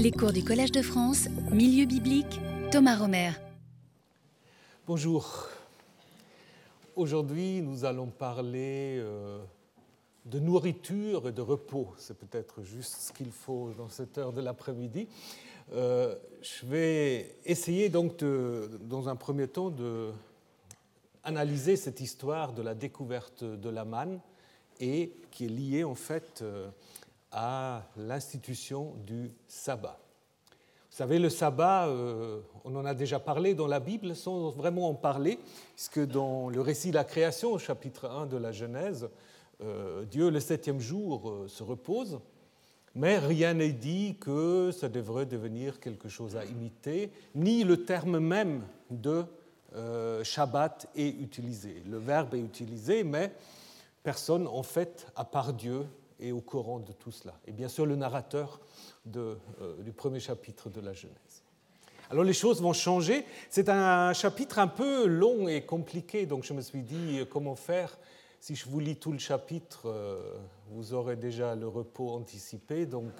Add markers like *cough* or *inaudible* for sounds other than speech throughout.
Les cours du Collège de France, Milieu biblique, Thomas Romer. Bonjour. Aujourd'hui, nous allons parler euh, de nourriture et de repos. C'est peut-être juste ce qu'il faut dans cette heure de l'après-midi. Euh, je vais essayer donc, dans un premier temps, de analyser cette histoire de la découverte de la manne et qui est liée en fait euh, à l'institution du sabbat. Vous savez, le sabbat, euh, on en a déjà parlé dans la Bible, sans vraiment en parler, puisque dans le récit de la création, au chapitre 1 de la Genèse, euh, Dieu, le septième jour, euh, se repose, mais rien n'est dit que ça devrait devenir quelque chose à imiter, ni le terme même de Shabbat est utilisé. Le verbe est utilisé, mais personne, en fait, à part Dieu, est au courant de tout cela. Et bien sûr, le narrateur euh, du premier chapitre de la Genèse. Alors les choses vont changer. C'est un chapitre un peu long et compliqué, donc je me suis dit euh, comment faire? Si je vous lis tout le chapitre, euh, vous aurez déjà le repos anticipé, donc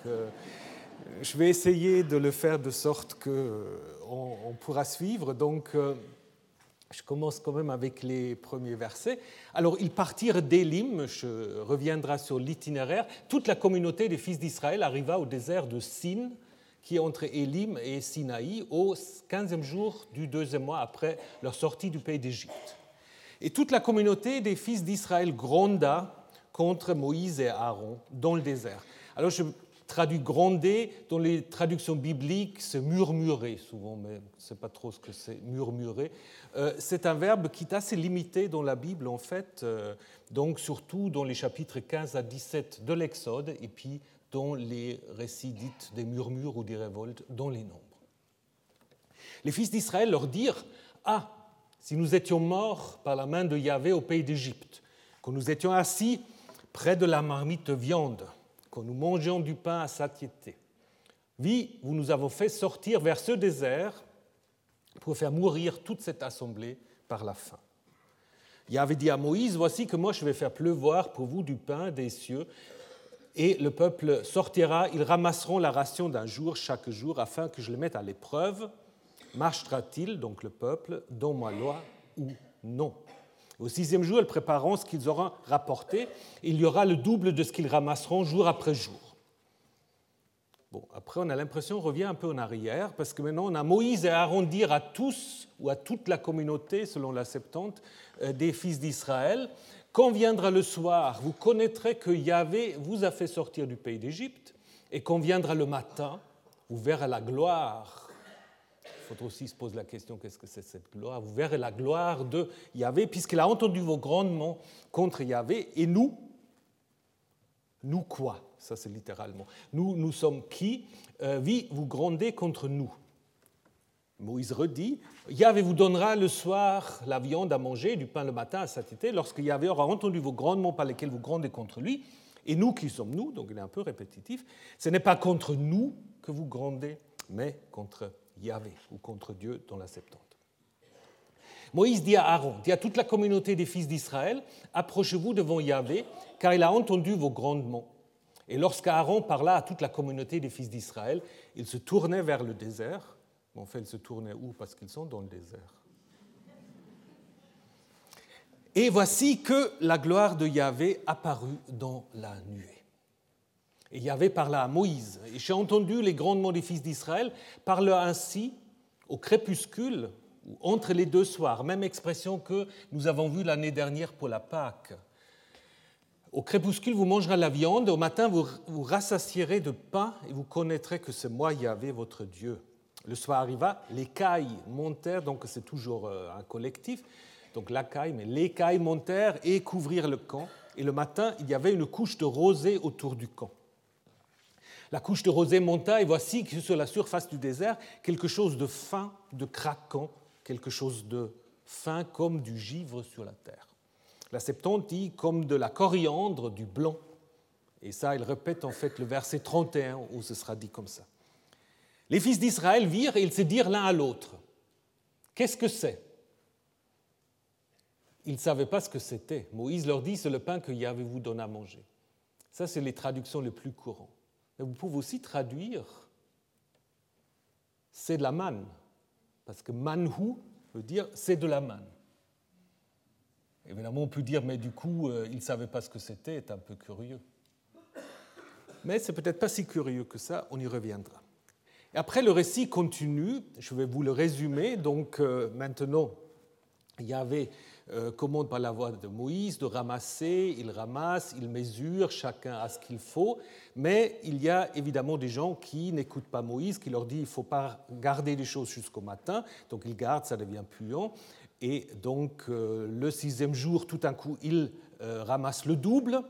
je vais essayer de le faire de sorte qu'on on pourra suivre. Donc je commence quand même avec les premiers versets. Alors, ils partirent d'Élim, je reviendrai sur l'itinéraire. Toute la communauté des fils d'Israël arriva au désert de Sin, qui est entre Élim et Sinaï, au 15e jour du deuxième mois après leur sortie du pays d'Égypte. Et toute la communauté des fils d'Israël gronda contre Moïse et Aaron dans le désert. Alors, je traduit gronder, dans les traductions bibliques, c'est murmurer souvent, mais je ne sais pas trop ce que c'est murmurer. Euh, c'est un verbe qui est assez limité dans la Bible, en fait, euh, donc surtout dans les chapitres 15 à 17 de l'Exode, et puis dans les récits dits des murmures ou des révoltes dans les nombres. Les fils d'Israël leur dirent Ah, si nous étions morts par la main de Yahvé au pays d'Égypte, que nous étions assis près de la marmite de viande, nous mangeons du pain à satiété. Oui, vous nous avons fait sortir vers ce désert pour faire mourir toute cette assemblée par la faim. Il avait dit à Moïse, voici que moi je vais faire pleuvoir pour vous du pain des cieux, et le peuple sortira, ils ramasseront la ration d'un jour chaque jour afin que je le mette à l'épreuve. Marchera-t-il, donc le peuple, dans ma loi ou non? Au sixième jour, elles prépareront ce qu'ils auront rapporté. Il y aura le double de ce qu'ils ramasseront jour après jour. Bon, après, on a l'impression, on revient un peu en arrière, parce que maintenant, on a Moïse et Aaron dire à tous, ou à toute la communauté, selon la Septante, euh, des fils d'Israël, quand viendra le soir, vous connaîtrez que Yahvé vous a fait sortir du pays d'Égypte, et quand viendra le matin, vous verrez la gloire faut aussi se poser la question qu'est-ce que c'est cette gloire? Vous verrez la gloire de Yahvé, puisqu'il a entendu vos grandements contre Yahvé, et nous, nous quoi? Ça c'est littéralement. Nous, nous sommes qui? Euh, Oui, vous grondez contre nous. Moïse redit Yahvé vous donnera le soir la viande à manger, du pain le matin à satiété, lorsque Yahvé aura entendu vos grandements par lesquels vous grondez contre lui. Et nous, qui sommes nous Donc il est un peu répétitif. Ce n'est pas contre nous que vous grondez, mais contre Yahvé ou contre Dieu dans la Septante. Moïse dit à Aaron, dit à toute la communauté des fils d'Israël, approchez-vous devant Yahvé, car il a entendu vos grandements. Et lorsqu'Aaron parla à toute la communauté des fils d'Israël, il se tournait vers le désert. En fait, il se tournait où? Parce qu'ils sont dans le désert. Et voici que la gloire de Yahvé apparut dans la nuée. Et Yahvé parla à Moïse. Et j'ai entendu les grandements des fils d'Israël parler ainsi au crépuscule, entre les deux soirs, même expression que nous avons vue l'année dernière pour la Pâque. Au crépuscule, vous mangerez la viande, au matin, vous vous rassasierez de pain et vous connaîtrez que c'est moi, Yahvé, votre Dieu. Le soir arriva, les cailles montèrent, donc c'est toujours euh, un collectif, donc la caille, mais les cailles montèrent et couvrirent le camp. Et le matin, il y avait une couche de rosée autour du camp. La couche de rosée monta et voici sur la surface du désert, quelque chose de fin, de craquant, quelque chose de fin comme du givre sur la terre. La Septante dit comme de la coriandre, du blanc. Et ça, il répète en fait le verset 31 où ce sera dit comme ça. Les fils d'Israël virent et ils se dirent l'un à l'autre Qu'est-ce que c'est? Ils ne savaient pas ce que c'était. Moïse leur dit C'est le pain que Yahvé vous donne à manger. Ça, c'est les traductions les plus courantes. Mais vous pouvez aussi traduire c'est de la manne, parce que manhu veut dire c'est de la manne. Évidemment, on peut dire, mais du coup, euh, il ne savait pas ce que c'était, c'est un peu curieux. Mais c'est peut-être pas si curieux que ça, on y reviendra. Et après, le récit continue, je vais vous le résumer. Donc euh, maintenant, il y avait commande par la voix de Moïse de ramasser, il ramasse, il mesure, chacun a ce qu'il faut, mais il y a évidemment des gens qui n'écoutent pas Moïse, qui leur dit il ne faut pas garder les choses jusqu'au matin, donc ils gardent, ça devient puant, et donc euh, le sixième jour, tout d'un coup, ils euh, ramassent le double,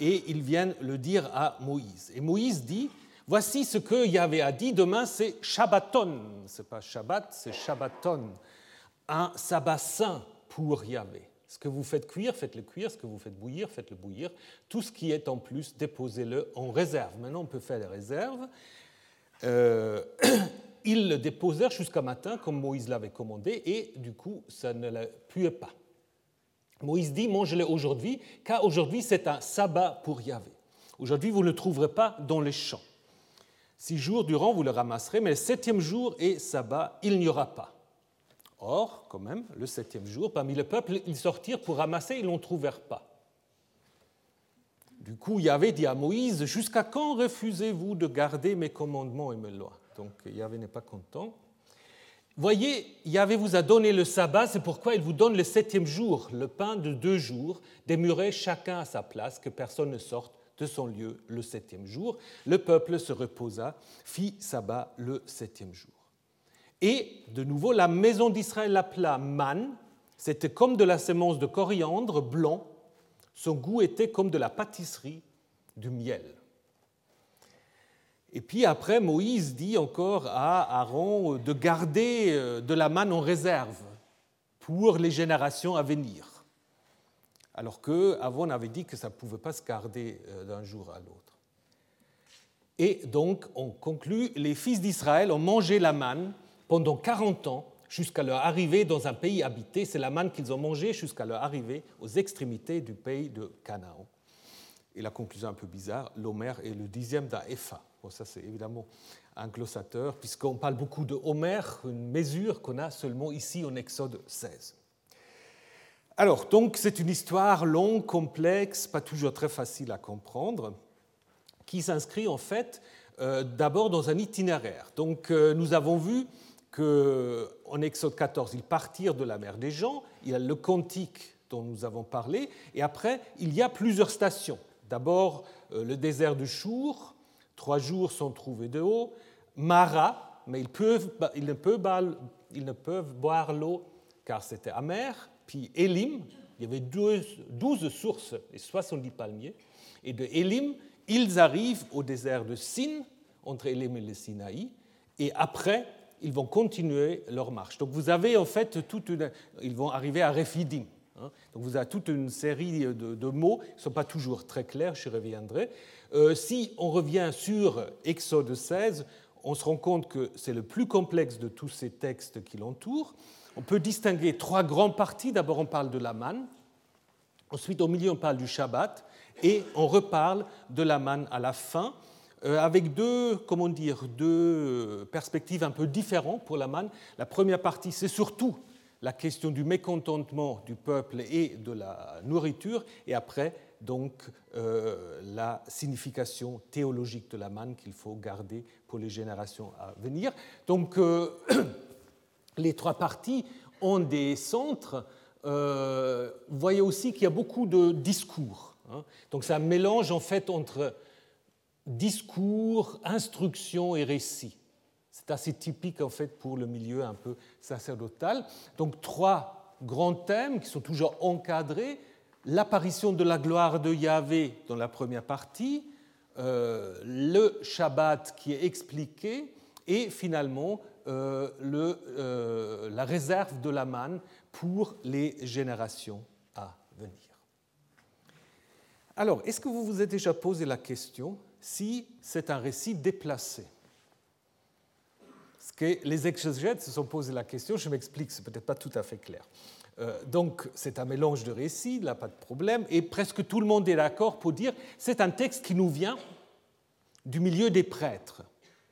et ils viennent le dire à Moïse. Et Moïse dit, voici ce que Yahvé a dit, demain c'est Shabbaton, c'est pas Shabbat, c'est Shabbaton, un sabbat saint pour Yahvé. Ce que vous faites cuire, faites-le cuire. Ce que vous faites bouillir, faites-le bouillir. Tout ce qui est en plus, déposez-le en réserve. Maintenant, on peut faire des réserves. Euh, *clears throat* ils le déposèrent jusqu'à matin, comme Moïse l'avait commandé, et du coup, ça ne la puait pas. Moïse dit Mangez-le aujourd'hui, car aujourd'hui, c'est un sabbat pour Yahvé. Aujourd'hui, vous ne le trouverez pas dans les champs. Six jours durant, vous le ramasserez, mais le septième jour est sabbat, il n'y aura pas. Or, quand même, le septième jour, parmi le peuple, ils sortirent pour ramasser, ils n'en trouvèrent pas. Du coup, Yahvé dit à Moïse, Jusqu'à quand refusez-vous de garder mes commandements et mes lois? Donc Yahvé n'est pas content. Voyez, Yahvé vous a donné le sabbat, c'est pourquoi il vous donne le septième jour, le pain de deux jours, démuré chacun à sa place, que personne ne sorte de son lieu le septième jour. Le peuple se reposa, fit sabbat le septième jour. Et de nouveau, la maison d'Israël l'appela man. C'était comme de la sémence de coriandre blanc. Son goût était comme de la pâtisserie, du miel. Et puis après, Moïse dit encore à Aaron de garder euh, de la manne en réserve pour les générations à venir. Alors qu'avant, on avait dit que ça ne pouvait pas se garder euh, d'un jour à l'autre. Et donc, on conclut, les fils d'Israël ont mangé la manne pendant 40 ans jusqu'à leur arrivée dans un pays habité. C'est la manne qu'ils ont mangée jusqu'à leur arrivée aux extrémités du pays de Canaan. Et la conclusion un peu bizarre, l'Homère est le dixième d'un. Bon, ça, c'est évidemment un glossateur, puisqu'on parle beaucoup de Homer, une mesure qu'on a seulement ici en Exode 16. Alors, donc, c'est une histoire longue, complexe, pas toujours très facile à comprendre, qui s'inscrit en fait euh, d'abord dans un itinéraire. Donc, euh, nous avons vu qu'en Exode 14, ils partirent de la mer des gens, il y a le cantique dont nous avons parlé, et après, il y a plusieurs stations. D'abord, euh, le désert du Chour, trois jours sont trouvés de haut, Mara, mais ils, ne, peuvent, ils ne peuvent boire l'eau car c'était amer, puis Elim, il y avait 12 sources et 70 palmiers, et de Elim, ils arrivent au désert de Sin, entre Elim et le Sinaï, et après, ils vont continuer leur marche. Donc vous avez en fait toute une... Ils vont arriver à Refidim. Hein. Donc vous avez toute une série de, mots qui ne sont pas toujours très clairs, je reviendrai. Euh, si on revient sur Exode 16, on se rend compte que c'est le plus complexe de tous ces textes qui l'entourent. On peut distinguer trois grandes parties. D'abord, on parle de la manne. Ensuite, au milieu, on parle du Shabbat. Et on reparle de la manne à la fin. Euh, avec deux, comment dire, deux perspectives un peu différentes pour la manne. La première partie, c'est surtout la question du mécontentement du peuple et de la nourriture, et après, donc, euh, la signification théologique de la manne qu'il faut garder pour les générations à venir. Donc, euh, *coughs* les trois parties ont des centres. vous voyez aussi qu'il y a beaucoup de discours. Hein. Donc, c'est un mélange, en fait, entre discours, instruction et récit. C'est assez typique en fait pour le milieu un peu sacerdotal. Donc trois grands thèmes qui sont toujours encadrés l'apparition de la gloire de Yahvé dans la première partie, euh, le Shabbat qui est expliqué et finalement euh, euh, la réserve de la manne pour les générations à venir. Alors, est-ce que vous vous êtes déjà posé la question si c'est un récit déplacé. Ce que les exégètes se sont posé la question, je m'explique, c'est peut-être pas tout à fait clair. Euh, donc c'est un mélange de récits, là pas de problème, et presque tout le monde est d'accord pour dire c'est un texte qui nous vient du milieu des prêtres.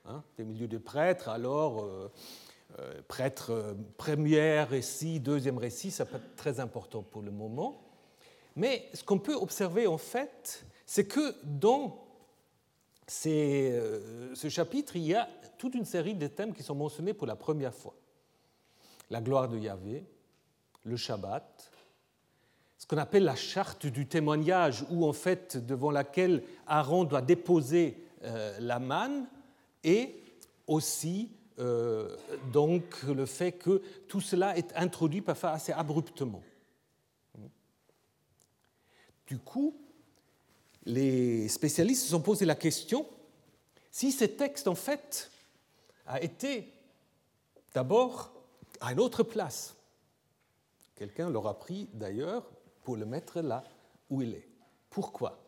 hein, des milieux de prêtres, alors prêtre premier récit, deuxième récit, ça peut être très important pour le moment. Mais ce qu'on peut observer en fait, c'est que dans ce chapitre, il y a toute une série de thèmes qui sont mentionnés pour la première fois. La gloire de Yahvé, le Shabbat, ce qu'on appelle la charte du témoignage, où en fait devant laquelle Aaron doit déposer euh, la manne, et aussi euh, donc le fait que tout cela est introduit parfois assez abruptement. Du coup, les spécialistes se sont posé la question si ce texte en fait a été d'abord à une autre place. Quelqu'un l'aura pris d'ailleurs pour le mettre là où il est. Pourquoi?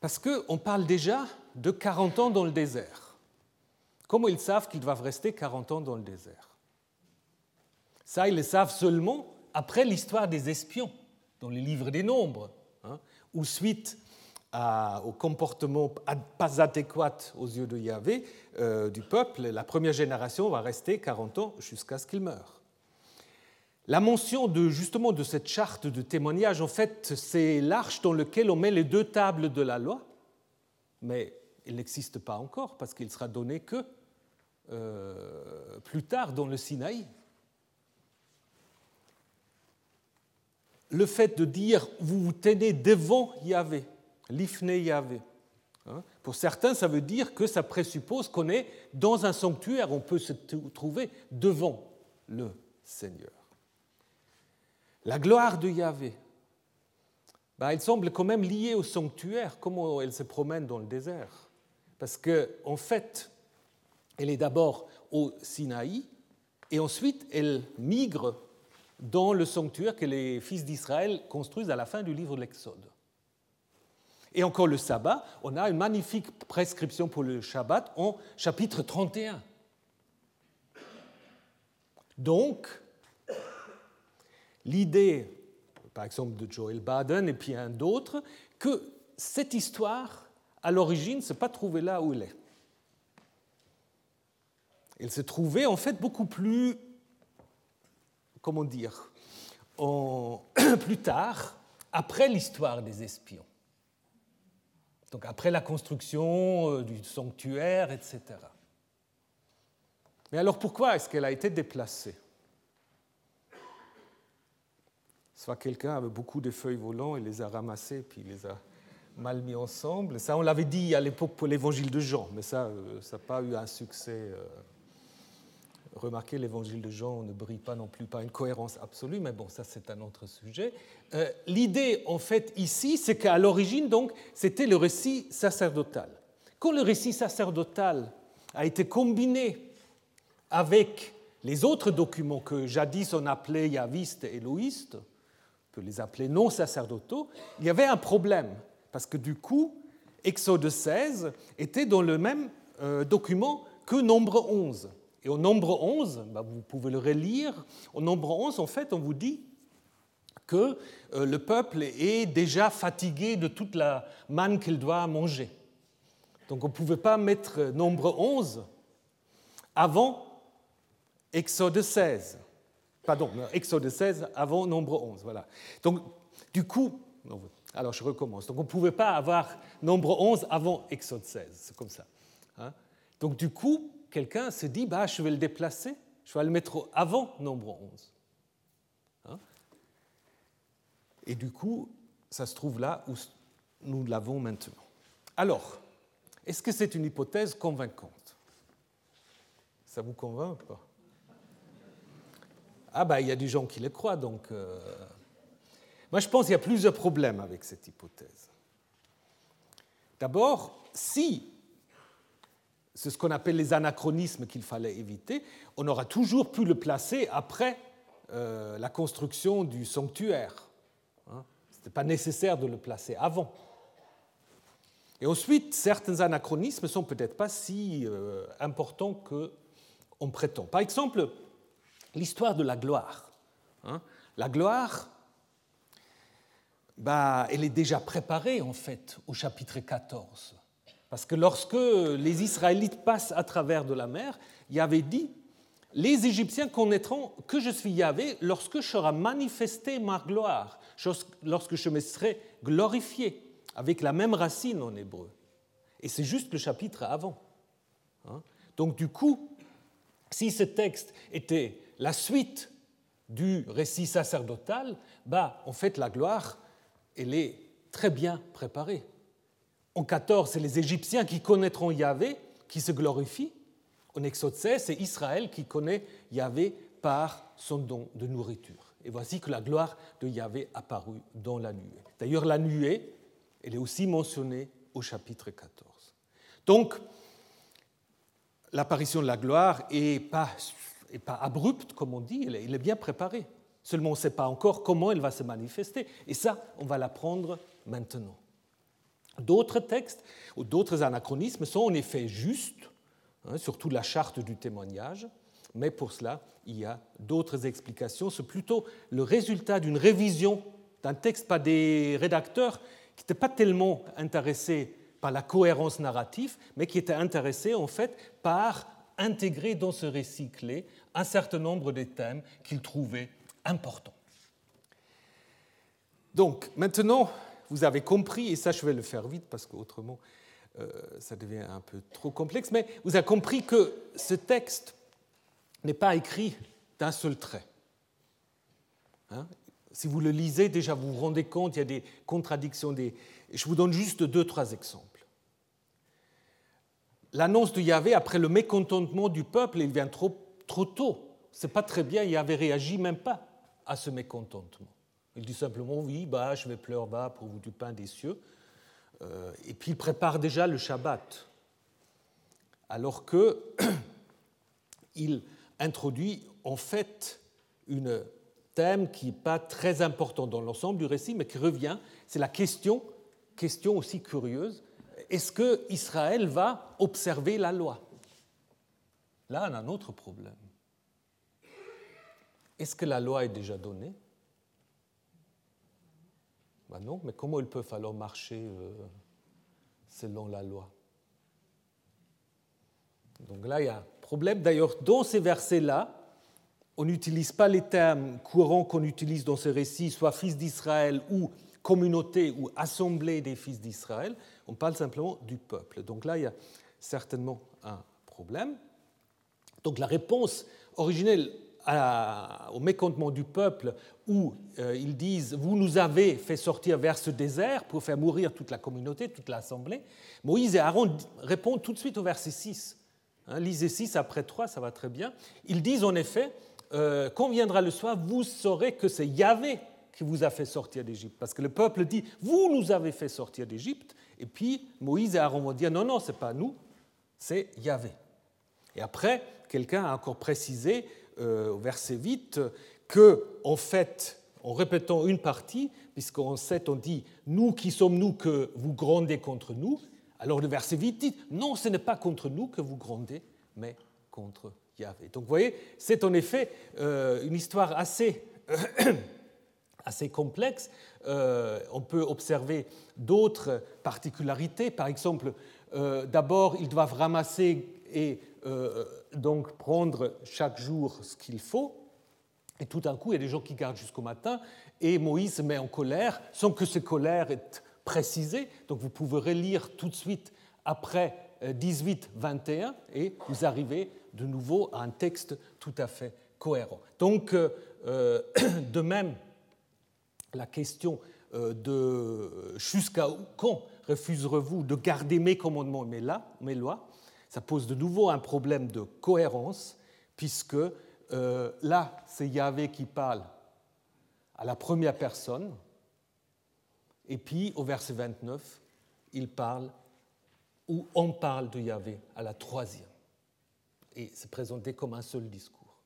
Parce qu'on parle déjà de 40 ans dans le désert. Comment ils savent qu'ils doivent rester 40 ans dans le désert? Ça, ils le savent seulement après l'histoire des espions, dans les livres des nombres, où suite au comportement pas adéquat aux yeux de Yahvé euh, du peuple, la première génération va rester 40 ans jusqu'à ce qu'il meure. La mention de, justement de cette charte de témoignage, en fait, c'est l'arche dans laquelle on met les deux tables de la loi, mais il n'existe pas encore parce qu'il sera donné que euh, plus tard dans le Sinaï. Le fait de dire vous vous tenez devant Yahvé, l'ifné Yahvé, hein, pour certains, ça veut dire que ça présuppose qu'on est dans un sanctuaire, on peut se trouver devant le Seigneur. La gloire de Yahvé, bah, elle semble quand même liée au sanctuaire, comment elle se promène dans le désert. Parce qu'en en fait, elle est d'abord au Sinaï, et ensuite elle migre dans le sanctuaire que les fils d'Israël construisent à la fin du livre de l'Exode. Et encore le sabbat, on a une magnifique prescription pour le Shabbat en chapitre 31. Donc, l'idée, par exemple, de Joel Baden et puis un d'autres, que cette histoire, à l'origine, ne s'est pas trouvée là où elle est. Elle s'est trouvée en fait beaucoup plus, comment dire, *clears throat* plus tard, après l'histoire des espions. Donc après la construction euh, du sanctuaire, etc. Mais alors pourquoi est-ce qu'elle a été déplacée? Soit quelqu'un avait beaucoup de feuilles volantes et les a ramassées puis les a mal mis ensemble. Ça, on l'avait dit à l'époque pour l'évangile de Jean, mais ça, euh, n'a pas eu un succès. Euh. Remarquez, l'évangile de Jean ne brille pas non plus par une cohérence absolue, mais bon, ça c'est un autre sujet. Euh, l'idée, en fait, ici, c'est qu'à l'origine, donc, c'était le récit sacerdotal. Quand le récit sacerdotal a été combiné avec les autres documents que jadis on appelait yavistes et loïstes, peut les appeler non sacerdotaux, il y avait un problème, parce que du coup, Exode 16 était dans le même euh, document que Nombre 11. Et au Nombre 11, bah, vous pouvez le relire, au Nombre 11, en fait, on vous dit que euh, le peuple est déjà fatigué de toute la manne qu'il doit manger. Donc on ne pouvait pas mettre Nombre 11 avant Exode 16 pardon, Exode 16 avant nombre 11. Voilà. Donc, du coup, alors je recommence. Donc, on ne pouvait pas avoir nombre 11 avant Exode 16. C'est comme ça. Hein. Donc, du coup, quelqu'un se dit bah, je vais le déplacer, je vais le mettre avant nombre 11. Hein? Et du coup, ça se trouve là où nous l'avons maintenant. Alors, est-ce que c'est une hypothèse convaincante? Ça vous convainc pas? Ah ben, il y a des gens qui le croient, donc... Euh, moi, je pense qu'il y a plusieurs problèmes avec cette hypothèse. D'abord, si c'est ce qu'on appelle les anachronismes qu'il fallait éviter, on aura toujours pu le placer après euh, la construction du sanctuaire. Hein. Ce n'était pas nécessaire de le placer avant. Et ensuite, certains anachronismes ne sont peut-être pas si euh, importants qu'on prétend. Par exemple, l'histoire de la gloire. Hein. La gloire, bah, elle est déjà préparée en fait au chapitre 14. Parce que lorsque les Israélites passent à travers de la mer, Yahvé dit Les Égyptiens connaîtront que je suis Yahvé lorsque je serai manifesté ma gloire, lorsque je me serai glorifié, avec la même racine en hébreu. Et c'est juste le chapitre avant. Hein. Donc du coup, si ce texte était la suite du récit sacerdotal, bah, en fait, la gloire, elle est très bien préparée. En 14, c'est les Égyptiens qui connaîtront Yahvé, qui se glorifient. En Exode 16, c'est Israël qui connaît Yahvé par son don de nourriture. Et voici que la gloire de Yahvé apparut dans la nuée. D'ailleurs, la nuée, elle est aussi mentionnée au chapitre 14. Donc, l'apparition de la gloire n'est pas, pas abrupte, comme on dit, elle est bien préparée. Seulement, on ne sait pas encore comment elle va se manifester. Et ça, on va l'apprendre maintenant. D'autres textes ou d'autres anachronismes sont en effet justes, hein, surtout la charte du témoignage, mais pour cela, il y a d'autres explications. C'est plutôt le résultat d'une révision d'un texte par des rédacteurs qui n'étaient pas tellement intéressés par la cohérence narrative, mais qui étaient intéressés en fait par intégrer dans ce récit clé un certain nombre de thèmes qu'ils trouvaient importants. Donc maintenant, vous avez compris, et ça je vais le faire vite parce qu'autrement euh, ça devient un peu trop complexe, mais vous avez compris que ce texte n'est pas écrit d'un seul trait. Hein? si vous le lisez, déjà vous vous rendez compte, il y a des contradictions. Je vous donne juste deux, trois exemples. L'annonce de Yahvé après le mécontentement du peuple, il vient trop, trop tôt. C'est pas très bien, Yahvé réagit même pas à ce mécontentement. Il dit simplement oui, bah, je vais pleurer bas pour vous du pain des cieux. Euh, et puis il prépare déjà le Shabbat. Alors que *clears throat* il introduit en fait un thème qui n'est pas très important dans l'ensemble du récit, mais qui revient. C'est la question, question aussi curieuse, est-ce que Israël va observer la loi? Là, on a un autre problème. Est-ce que la loi est déjà donnée? Ben Non, mais comment ils peuvent alors marcher euh, selon la loi? Donc là, il y a un problème. D'ailleurs, dans ces versets-là, on n'utilise pas les termes courants qu'on utilise dans ce récit, soit fils d'Israël ou communauté ou assemblée des fils d'Israël. On parle simplement du peuple. Donc là, il y a certainement un problème. Donc la réponse originelle au mécontentement du peuple où euh, ils disent Vous nous avez fait sortir vers ce désert pour faire mourir toute la communauté, toute l'assemblée. Moïse et Aaron répondent tout de suite au verset 6. Hein, lisez 6 après 3, ça va très bien. Ils disent en effet euh, Quand viendra le soir, vous saurez que c'est Yahvé qui vous a fait sortir d'Égypte. Parce que le peuple dit Vous nous avez fait sortir d'Égypte. Et puis Moïse et Aaron vont dire Non, non, ce n'est pas nous, c'est Yahvé. Et après, quelqu'un a encore précisé euh, au verset 8 que, en fait, en répétant une partie, puisqu'en 7 on dit Nous qui sommes nous que vous grondez contre nous, alors le verset 8 dit Non, ce n'est pas contre nous que vous grondez, mais contre Yahvé. Donc vous voyez, c'est en effet euh, une histoire assez, *clears throat* assez complexe. Euh, on peut observer d'autres particularités. Par exemple, d'abord, ils doivent ramasser et donc prendre chaque jour ce qu'il faut. Et tout d'un coup, il y a des gens qui gardent jusqu'au matin, et Moïse se met en colère, sans que cette colère est précisée. Donc vous pouvez relire tout de suite après 18-21, euh, et vous arrivez de nouveau à un texte tout à fait cohérent. Donc, euh, euh, *clears throat* de même, la question de jusqu'à quand refuserez-vous de garder mes commandements et mes lois? Ça pose de nouveau un problème de cohérence, puisque euh, là, c'est Yahvé qui parle à la première personne, et puis au verset 29, il parle, ou on parle de Yahvé à la troisième. Et c'est présenté comme un seul discours.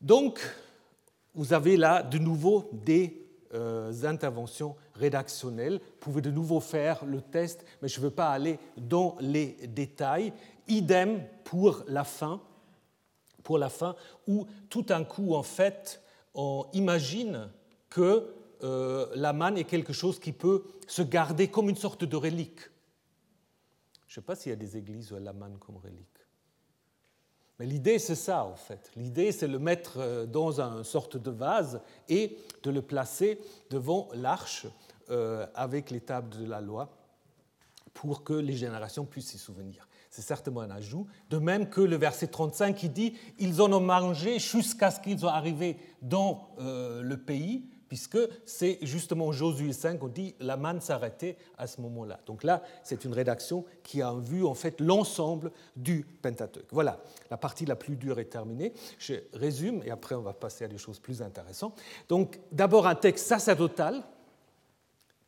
Donc, vous avez là de nouveau des interventions rédactionnelles. Vous pouvez de nouveau faire le test, mais je ne veux pas aller dans les détails. Idem pour la fin, pour la fin, où tout d'un coup, en fait, on imagine que euh, la manne est quelque chose qui peut se garder comme une sorte de relique. Je ne sais pas s'il y a des églises où la manne comme relique. Mais l'idée, c'est ça, en fait. L'idée, c'est le mettre euh, dans une sorte de vase et de le placer devant l'arche euh, avec les tables de la loi pour que les générations puissent s'y souvenir. C'est certainement un ajout. De même que le verset 35 qui dit Ils en ont mangé jusqu'à ce qu'ils soient arrivés dans euh, le pays puisque c'est justement Josué 5, on dit la manne s'arrêtait à ce moment-là. Donc là, c'est une rédaction qui a en vue en fait l'ensemble du Pentateuque. Voilà, la partie la plus dure est terminée. Je résume et après on va passer à des choses plus intéressantes. Donc d'abord un texte sacerdotal,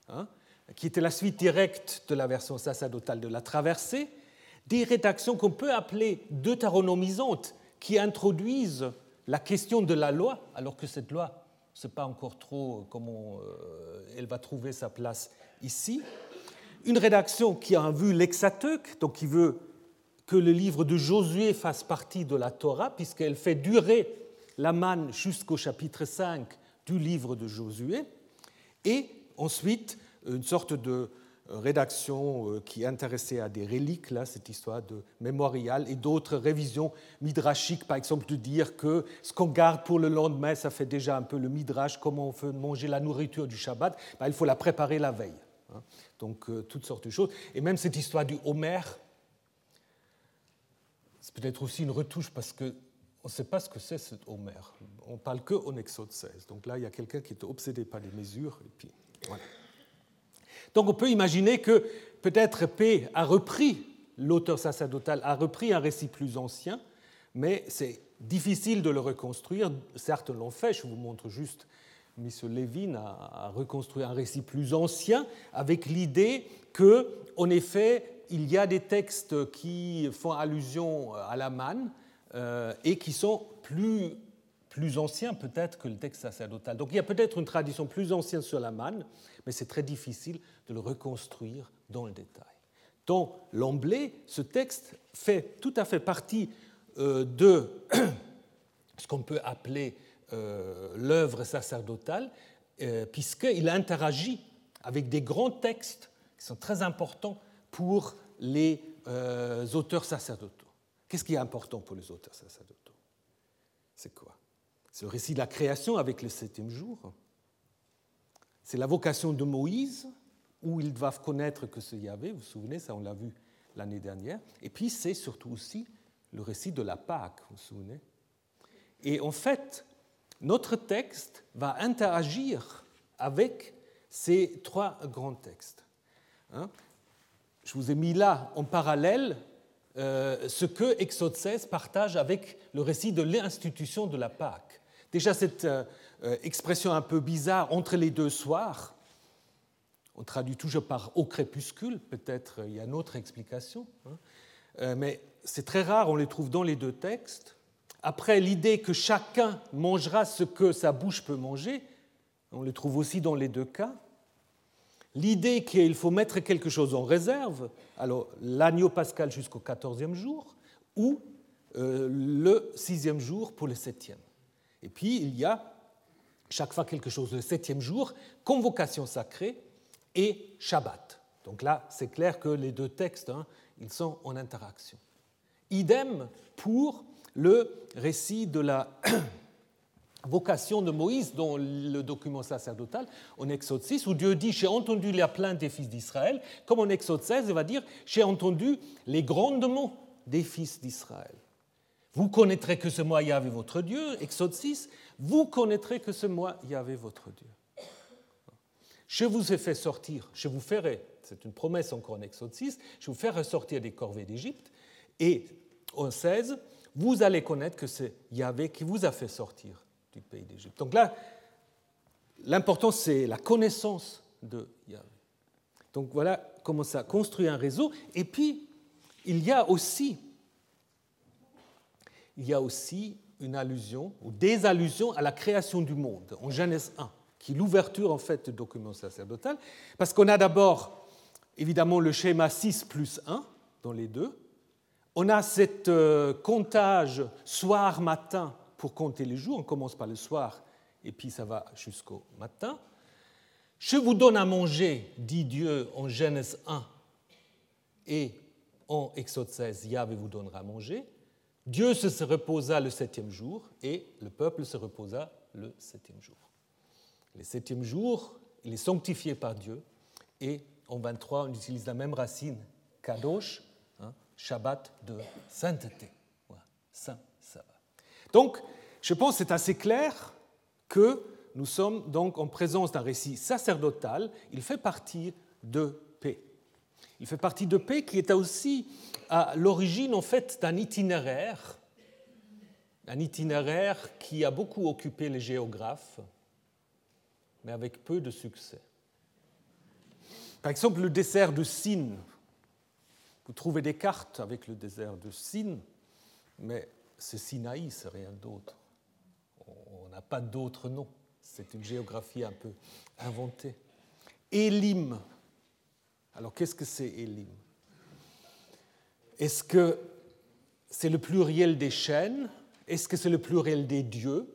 hein, qui était la suite directe de la version sacerdotale de la traversée, des rédactions qu'on peut appeler deutéronomisantes, qui introduisent la question de la loi, alors que cette loi ne sait pas encore trop comment euh, elle va trouver sa place ici. Une rédaction qui a en vue l'exateuque, donc qui veut que le livre de Josué fasse partie de la Torah, puisqu'elle fait durer la manne jusqu'au chapitre 5 du livre de Josué, et ensuite une sorte de rédaction euh, qui intéressait à des reliques, là, cette histoire de mémorial, et d'autres révisions midrashiques, par exemple de dire que ce qu'on garde pour le lendemain, ça fait déjà un peu le midrash, comment on fait manger la nourriture du Shabbat, ben, il faut la préparer la veille. Hein. Donc euh, toutes sortes de choses. Et même cette histoire du Homer, c'est peut-être aussi une retouche parce qu'on ne sait pas ce que c'est cet Homer. On parle que en Exode 16. Donc là, il y a quelqu'un qui est obsédé par les mesures, et puis voilà. Donc on peut imaginer que peut-être P a repris, l'auteur sacerdotal a repris un récit plus ancien, mais c'est difficile de le reconstruire. Certes, on l'ont fait, je vous montre juste, M. Levin a reconstruit un récit plus ancien avec l'idée que, en effet, il y a des textes qui font allusion à la manne euh, et qui sont plus, plus anciens peut-être que le texte sacerdotal. Donc il y a peut-être une tradition plus ancienne sur la manne, mais c'est très difficile de le reconstruire dans le détail. Dans l'emblée, ce texte fait tout à fait partie euh, de *clears throat* ce qu'on peut appeler euh, l'œuvre sacerdotale, euh, puisqu'il interagit avec des grands textes qui sont très importants pour les auteurs sacerdotaux. Qu'est-ce qui est important pour les auteurs sacerdotaux? C'est quoi? Le récit de la création avec le septième jour, c'est la vocation de Moïse, où ils doivent connaître que c'est Yahvé, vous vous souvenez, ça on l'a vu l'année dernière. Et puis c'est surtout aussi le récit de la Pâque, vous vous souvenez. Et en fait, notre texte va interagir avec ces trois grands textes. Hein. Je vous ai mis là en parallèle euh, ce que Exode 16 partage avec le récit de l'institution de la Pâque. Déjà, cette euh, euh, expression un peu bizarre entre les deux soirs. On traduit toujours par au crépuscule, peut-être il y a une autre explication, hein. euh, mais c'est très rare, on les trouve dans les deux textes. Après, l'idée que chacun mangera ce que sa bouche peut manger, on le trouve aussi dans les deux cas. L'idée qu'il faut mettre quelque chose en réserve, alors l'agneau pascal jusqu'au quatorzième jour, ou euh, le sixième jour pour le septième. Et puis il y a chaque fois quelque chose le septième jour, convocation sacrée et Shabbat. Donc là, c'est clair que les deux textes, hein, ils sont en interaction. Idem pour le récit de la *clears throat* vocation de Moïse dans le document sacerdotal en Exode 6, où Dieu dit J'ai entendu la plainte des fils d'Israël, comme en Exode 16, il va dire J'ai entendu les grandements des fils d'Israël. Vous connaîtrez que ce moi Yahvé votre Dieu, Exode 6, vous connaîtrez que ce moi Yahvé votre Dieu. Je vous ai fait sortir, je vous ferai, c'est une promesse encore en Exode 6, je vous ferai sortir des corvées d'Égypte, et en 16, vous allez connaître que c'est Yahvé qui vous a fait sortir du pays d'Égypte. Donc là, l'important, c'est la connaissance de Yahvé. Donc voilà comment ça construit un réseau. Et puis, il y a aussi il y a aussi une allusion ou des allusions à la création du monde en Genèse 1, qui est l'ouverture en fait du document sacerdotal, parce qu'on a d'abord évidemment le schéma 6 plus 1 dans les deux, on a cet euh, comptage soir-matin pour compter les jours, on commence par le soir et puis ça va jusqu'au matin. Je vous donne à manger, dit Dieu en Genèse 1, et en Exode 16, Yahvé vous donnera à manger. Dieu se reposa le septième jour et le peuple se reposa le septième jour. Le septième jour, il est sanctifié par Dieu et en 23, on utilise la même racine, kadosh, hein, Shabbat de sainteté. saint. Donc, je pense que c'est assez clair que nous sommes donc en présence d'un récit sacerdotal. Il fait partie de. Il fait partie de paix qui est aussi à l'origine en fait d'un itinéraire, un itinéraire qui a beaucoup occupé les géographes, mais avec peu de succès. Par exemple, le désert de Sin. Vous trouvez des cartes avec le désert de Sin, mais c'est Sinaï, c'est rien d'autre. On n'a pas d'autre nom. C'est une géographie un peu inventée. Elim. Alors qu'est-ce que c'est Elim? Est-ce que c'est le pluriel des chaînes? Est-ce que c'est le pluriel des dieux?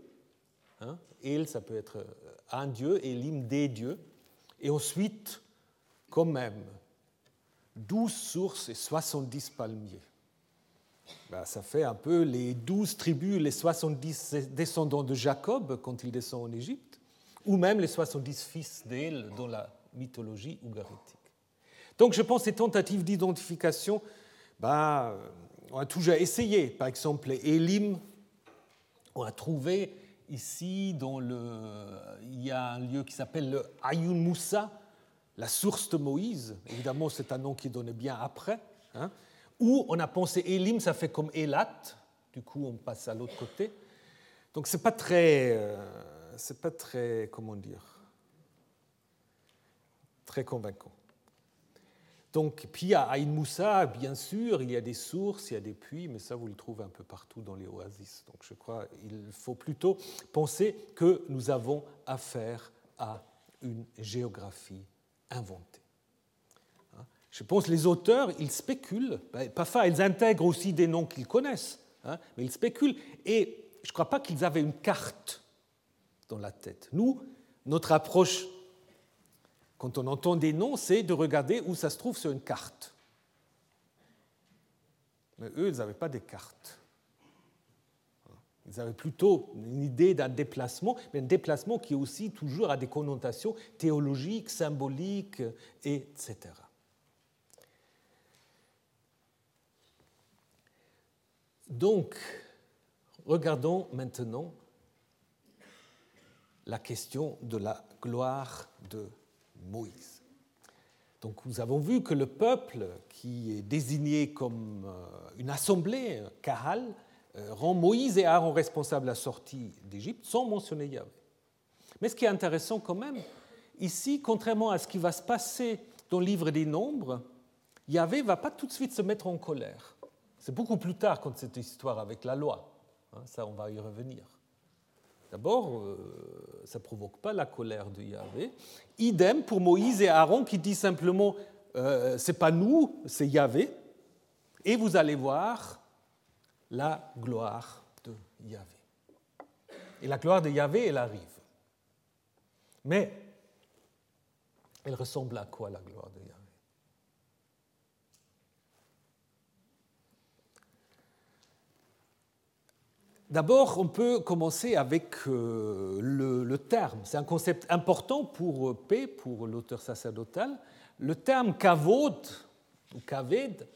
Hein? El, ça peut être un dieu, Elim, des dieux. Et ensuite, quand même, 12 sources et 70 palmiers. Ben, ça fait un peu les 12 tribus, les 70 descendants de Jacob quand il descend en Égypte, ou même les 70 fils d'El dans la mythologie ougaritique. Donc je pense que ces tentatives d'identification, ben, on a toujours essayé. Par exemple, Elim, on a trouvé ici, dans le, il y a un lieu qui s'appelle le Ayun Moussa, la source de Moïse, évidemment c'est un nom qui donnait bien après, hein, où on a pensé Elim, ça fait comme Elat, du coup on passe à l'autre côté. Donc c'est pas très, euh, c'est pas très, comment dire, très convaincant. Donc, puis à Aïn Moussa, bien sûr, il y a des sources, il y a des puits, mais ça, vous le trouvez un peu partout dans les oasis. Donc, je crois qu'il faut plutôt penser que nous avons affaire à une géographie inventé. Hein? Je pense que les auteurs, ils spéculent, ben, parfois ils intègrent aussi des noms qu'ils connaissent, hein, mais ils spéculent, et je ne crois pas qu'ils avaient une carte dans la tête. Nous, notre approche, quand on entend des noms, c'est de regarder où ça se trouve sur une carte. Mais eux, ils n'avaient pas des cartes. Ils avaient plutôt une idée d'un déplacement, mais un déplacement qui aussi toujours a des connotations théologiques, symboliques, etc. Donc, regardons maintenant la question de la gloire de Moïse. Donc nous avons vu que le peuple qui est désigné comme euh, une assemblée, Kahal, euh, rend Moïse et Aaron responsables de la sortie d'Égypte sans mentionner Yahvé. Mais ce qui est intéressant quand même, ici, contrairement à ce qui va se passer dans le livre des Nombres, Yahvé ne va pas tout de suite se mettre en colère. C'est beaucoup plus tard quand cette histoire avec la loi. Hein, ça, on va y revenir. D'abord, euh, ça ne provoque pas la colère de Yahvé. Idem pour Moïse et Aaron qui disent simplement euh, c'est pas nous, c'est Yahvé. Et vous allez voir, la gloire de Yahvé. Et la gloire de Yahvé, elle arrive. Mais elle ressemble à quoi la gloire de Yahvé D'abord, on peut commencer avec euh, le, terme. C'est un concept important pour P, pour l'auteur sacerdotal. Le terme kavod ou kaved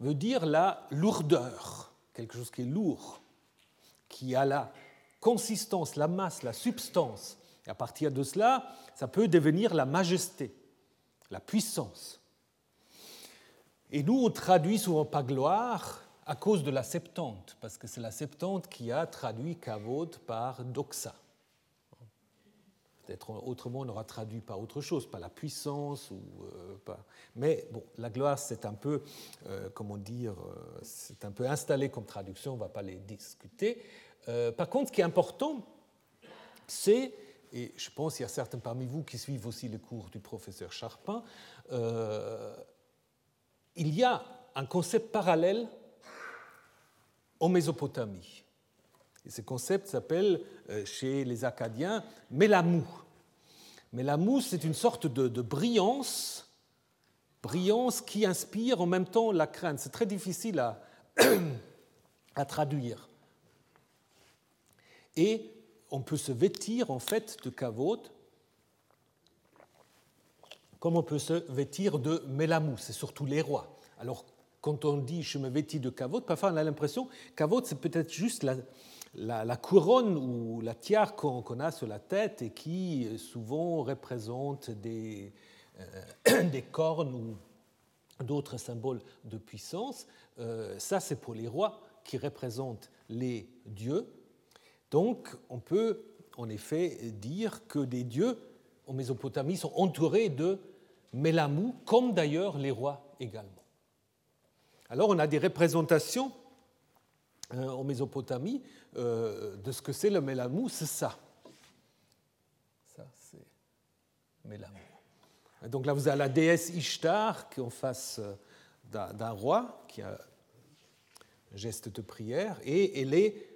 veut dire la lourdeur quelque chose qui est lourd, qui a la consistance, la masse, la substance. Et à partir de cela, ça peut devenir la majesté, la puissance. Et nous, on traduit souvent pas gloire à cause de la Septante, parce que c'est la Septante qui a traduit Kavod par doxa. Peut-être autrement, on aura traduit par autre chose, par la puissance ou euh, pas. Mais bon, la gloire, c'est un peu, euh, comment dire, euh, c'est un peu installé comme traduction. On ne va pas les discuter. par contre, ce qui est important, c'est, et je pense qu'il y a certains parmi vous qui suivent aussi le cours du professeur Charpin, il y a un concept parallèle en Mésopotamie. Et ce concept s'appelle euh, chez les Acadiens mélamou. Mélamou, c'est une sorte de, brillance, brillance qui inspire en même temps la crainte. C'est très difficile à, *clears throat* à traduire. Et on peut se vêtir en fait de kavod comme on peut se vêtir de mélamou, c'est surtout les rois. Alors quand on dit je me vêtis de kavod, parfois on a l'impression kavod c'est peut-être juste la, couronne ou la tiare qu'on a sur la tête et qui souvent représente des, euh, *clears throat* des cornes ou d'autres symboles de puissance. Euh, ça c'est pour les rois qui représentent les dieux. Donc on peut en effet dire que des dieux en Mésopotamie sont entourés de mélamou, comme d'ailleurs les rois également. Alors on a des représentations euh, en Mésopotamie euh, de ce que c'est le mélamou, c'est ça. Ça, c'est mélamou. donc là, vous avez la déesse Ishtar qui est en face euh, d'un roi qui a un geste de prière, et elle est,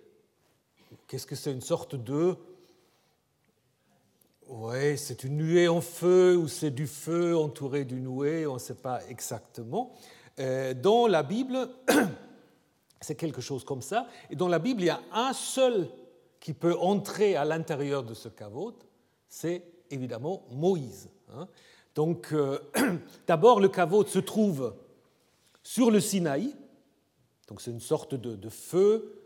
qu'est-ce que c'est, une sorte de oui, c'est une nuée en feu ou c'est du feu entouré d'une nuée, on ne sait pas exactement. Euh, dans la Bible, *clears throat* c'est quelque chose comme ça. Et dans la Bible, il y a un seul qui peut entrer à l'intérieur de ce caveau, c'est évidemment Moïse. Hein. Donc, euh, *clears throat* d'abord, le caveau se trouve sur le Sinaï, donc c'est une sorte de, feu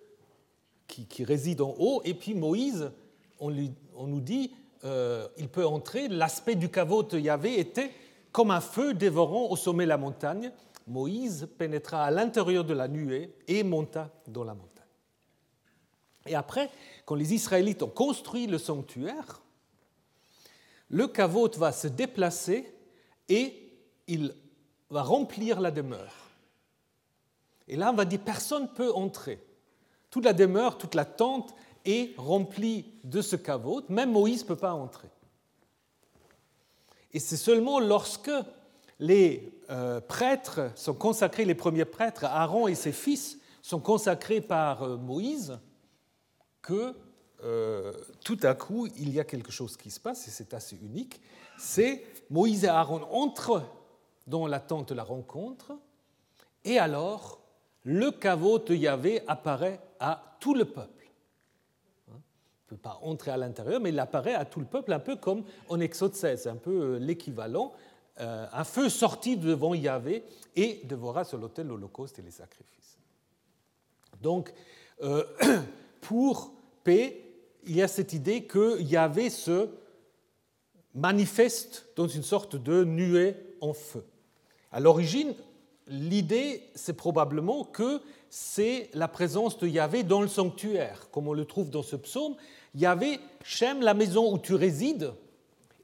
qui, réside en haut, et puis Moïse, on, on nous dit, euh, il peut entrer. L'aspect du caveau de Yahvé était comme un feu dévorant au sommet de la montagne. Moïse pénétra à l'intérieur de la nuée et monta dans la montagne. Et après, quand les Israélites ont construit le sanctuaire, le caveau va se déplacer et il va remplir la demeure. Et là, on va dire personne ne peut entrer. Toute la demeure, toute la tente est rempli de ce caveau, même Moïse ne peut pas entrer. Et c'est seulement lorsque les euh, prêtres sont consacrés, les premiers prêtres, Aaron et ses fils, sont consacrés par euh, Moïse, que euh, tout à coup, il y a quelque chose qui se passe, et c'est assez unique. C'est Moïse et Aaron entrent dans la tente de la rencontre, et alors le caveau de Yahvé apparaît à tout le peuple pas entrer à l'intérieur, mais il apparaît à tout le peuple, un peu comme en Exode 16, un peu euh, l'équivalent. Euh, un feu sorti devant Yahvé et devora sur l'autel l'holocauste et les sacrifices. Donc, euh, *clears throat* pour paix, il y a cette idée que Yahvé se manifeste dans une sorte de nuée en feu. À l'origine, l'idée, c'est probablement que c'est la présence de Yahvé dans le sanctuaire, comme on le trouve dans ce psaume. Yahvé, Shem, la maison où tu résides,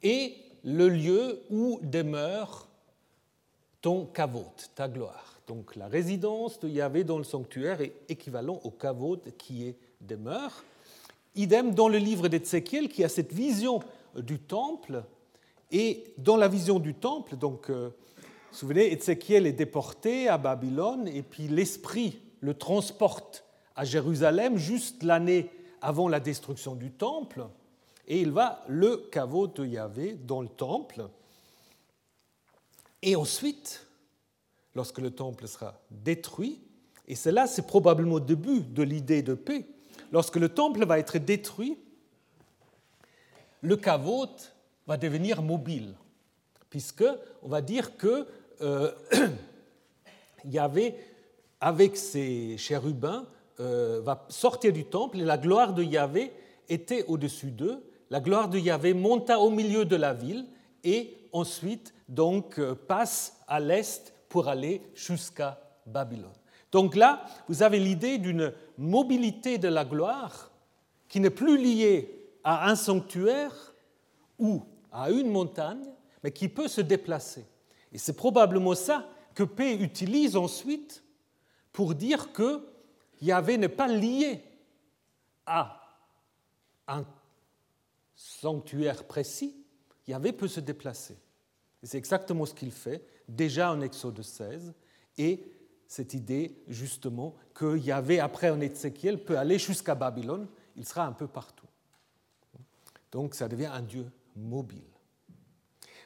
et le lieu où demeure ton kavod, ta gloire. Donc la résidence de Yahvé dans le sanctuaire est équivalent au kavod qui est demeure. Idem dans le livre d'Ézéchiel qui a cette vision du temple. Et dans la vision du temple, donc, euh, vous souvenez, Ézéchiel est déporté à Babylone et puis l'esprit le transporte à Jérusalem juste l'année avant la destruction du temple, et il va le caveau de Yahvé dans le temple. Et ensuite, lorsque le temple sera détruit, et cela c'est probablement le début de l'idée de paix, lorsque le temple va être détruit, le caveau va devenir mobile, puisque on va dire que euh, *clears throat* Yahvé avec ses chérubins, euh, va sortir du temple et la gloire de Yahvé était au-dessus d'eux. La gloire de Yahvé monta au milieu de la ville et ensuite donc euh, passe à l'est pour aller jusqu'à Babylone. Donc là, vous avez l'idée d'une mobilité de la gloire qui n'est plus liée à un sanctuaire ou à une montagne, mais qui peut se déplacer. Et c'est probablement ça que P utilise ensuite pour dire que Yahvé n'est pas lié à un sanctuaire précis, Yahvé peut se déplacer. C'est exactement ce qu'il fait déjà en Exode 16, et cette idée justement que Yahvé, après en Ézéchiel, peut aller jusqu'à Babylone, il sera un peu partout. Donc ça devient un Dieu mobile.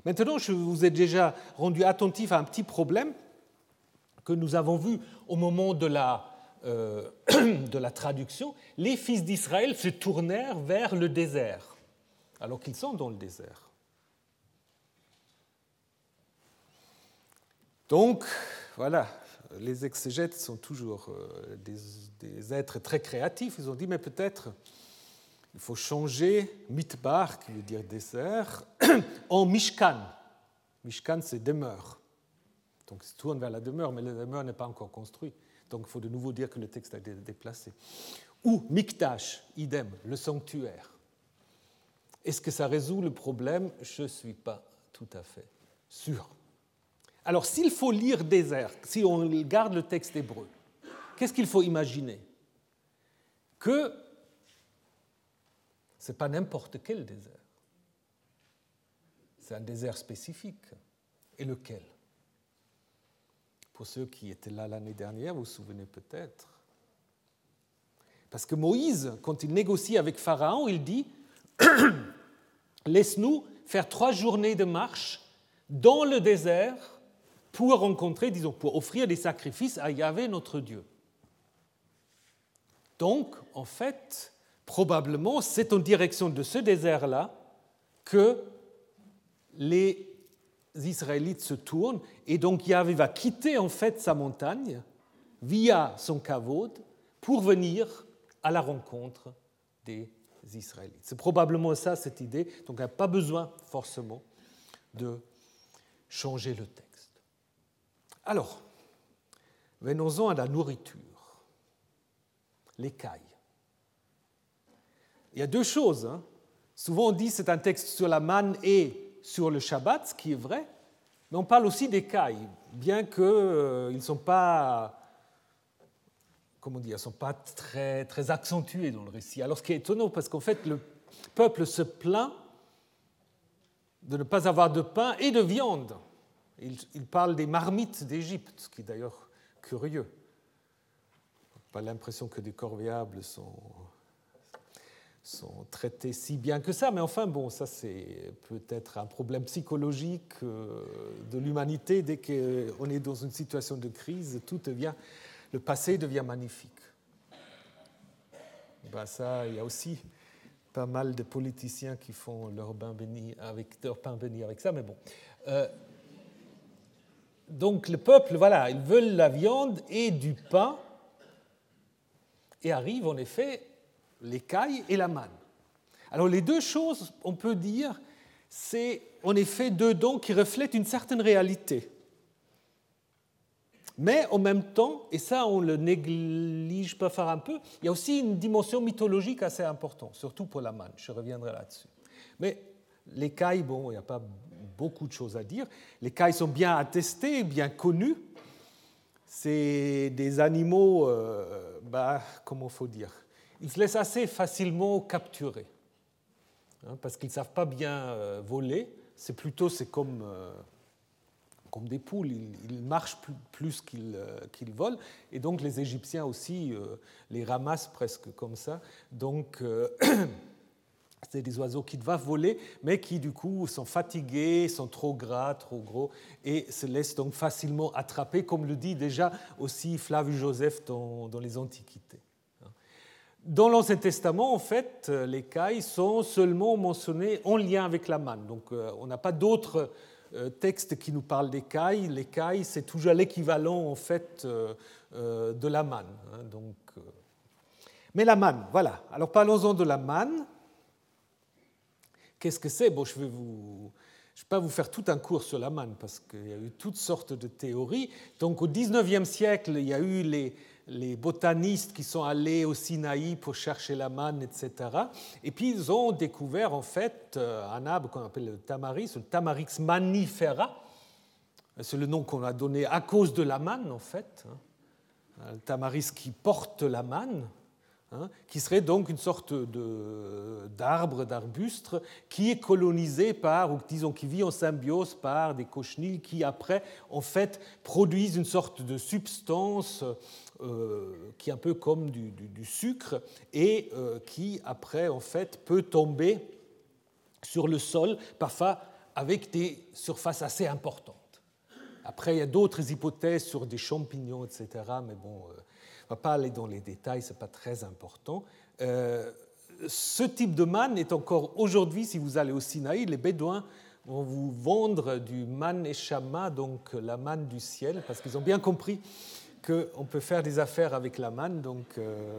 Maintenant, je vous ai déjà rendu attentif à un petit problème que nous avons vu au moment de la, euh, *clears throat* de la traduction. Les fils d'Israël se tournèrent vers le désert, alors qu'ils sont dans le désert. Donc, voilà, les exégètes sont toujours euh, des, êtres très créatifs. Ils ont dit, mais peut-être il faut changer mitbar, qui veut dire dessert, *clears throat* en mishkan. Mishkan, c'est demeure. Donc il se tourne vers la demeure, mais la demeure n'est pas encore construite. Donc il faut de nouveau dire que le texte a été déplacé. Ou mikdash, idem, le sanctuaire. Est-ce que ça résout le problème? Je ne suis pas tout à fait sûr. Alors, s'il faut lire désert, si on garde le texte hébreu, qu'est-ce qu'il faut imaginer? Que ce n'est pas n'importe quel désert. C'est un désert spécifique. Et lequel? Pour ceux qui étaient là l'année dernière, vous vous souvenez peut-être. Parce que Moïse, quand il négocie avec Pharaon, il dit *coughs* Laisse-nous faire trois journées de marche dans le désert pour rencontrer, disons, pour offrir des sacrifices à Yahvé, notre Dieu. Donc, en fait, probablement, c'est en direction de ce désert-là que les Israélites se tournent, et donc Yahvé va quitter en fait sa montagne via son kavod pour venir à la rencontre des Israélites. C'est probablement ça cette idée, donc il n'y a pas besoin forcément de changer le texte. Alors, venons-en à la nourriture, l'écaille. Il y a deux choses. Hein. Souvent on dit c'est un texte sur la manne et sur le Shabbat, ce qui est vrai, mais on parle aussi d'écailles, bien qu'ils euh, ne sont pas, comment dire, sont pas très, très accentués dans le récit. Alors ce qui est étonnant, parce qu'en fait le peuple se plaint de ne pas avoir de pain et de viande. Il, parle des marmites d'Égypte, ce qui est d'ailleurs curieux. Pas l'impression que des corvéables sont, sont traités si bien que ça, mais enfin, bon, ça c'est peut-être un problème psychologique euh, de l'humanité. Dès qu'on est dans une situation de crise, tout devient, le passé devient magnifique. Ben ça, il y a aussi pas mal de politiciens qui font leur, bain béni avec, leur pain béni avec ça, mais bon. Euh, donc le peuple, voilà, ils veulent la viande et du pain, et arrivent en effet l'écaille et la manne. Alors les deux choses, on peut dire, c'est en effet deux dons qui reflètent une certaine réalité. Mais en même temps, et ça on le néglige pas un peu, il y a aussi une dimension mythologique assez importante, surtout pour la manne, je reviendrai là-dessus. Mais l'écaille, bon, il n'y a pas beaucoup de choses à dire. Les cailles sont bien attestés, bien connus. C'est des animaux, euh, bah, comment faut dire Ils se laissent assez facilement capturer, hein, parce qu'ils ne savent pas bien euh, voler. C'est plutôt, c'est comme, euh, comme des poules, ils, marchent plus, plus qu'ils qu'ils volent. Et donc les Égyptiens aussi les ramassent presque comme ça. Donc *clears throat* C'est des oiseaux qui doivent voler, mais qui du coup sont fatigués, sont trop gras, trop gros, et se laissent donc facilement attraper, comme le dit déjà aussi Flavius Joseph dans, les Antiquités. Dans l'Ancien Testament, en fait, les cailles sont seulement mentionnées en lien avec la manne. Donc euh, on n'a pas d'autres euh, textes qui nous parlent des cailles. Les cailles, c'est toujours l'équivalent en fait euh, de la manne. Hein. Donc, mais la manne, voilà. Alors parlons-en de la manne. Qu'est-ce que c'est? Bon, je ne vais pas vous faire tout un cours sur la manne parce qu'il y a eu toutes sortes de théories. Donc au XIXe siècle, il y a eu les, les botanistes qui sont allés au Sinaï pour chercher la manne, etc. Et puis ils ont découvert en fait euh, un arbre qu'on appelle le tamaris, le tamarix manifera. C'est le nom qu'on a donné à cause de la manne en fait. Hein. Le tamaris qui porte la manne. Hein, qui serait donc une sorte d'arbre, d'arbuste, qui est colonisé par, ou disons qui vit en symbiose par des cochenilles qui après, en fait, produisent une sorte de substance qui est un peu comme du, sucre et euh, qui après, en fait, peut tomber sur le sol, parfois avec des surfaces assez importantes. Après, il y a d'autres hypothèses sur des champignons, etc. Mais bon, euh, on ne va pas aller dans les détails, ce n'est pas très important. Euh, ce type de manne est encore aujourd'hui, si vous allez au Sinaï, les Bédouins vont vous vendre du man et donc la manne du ciel, parce qu'ils ont bien compris qu'on peut faire des affaires avec la manne. Donc, euh,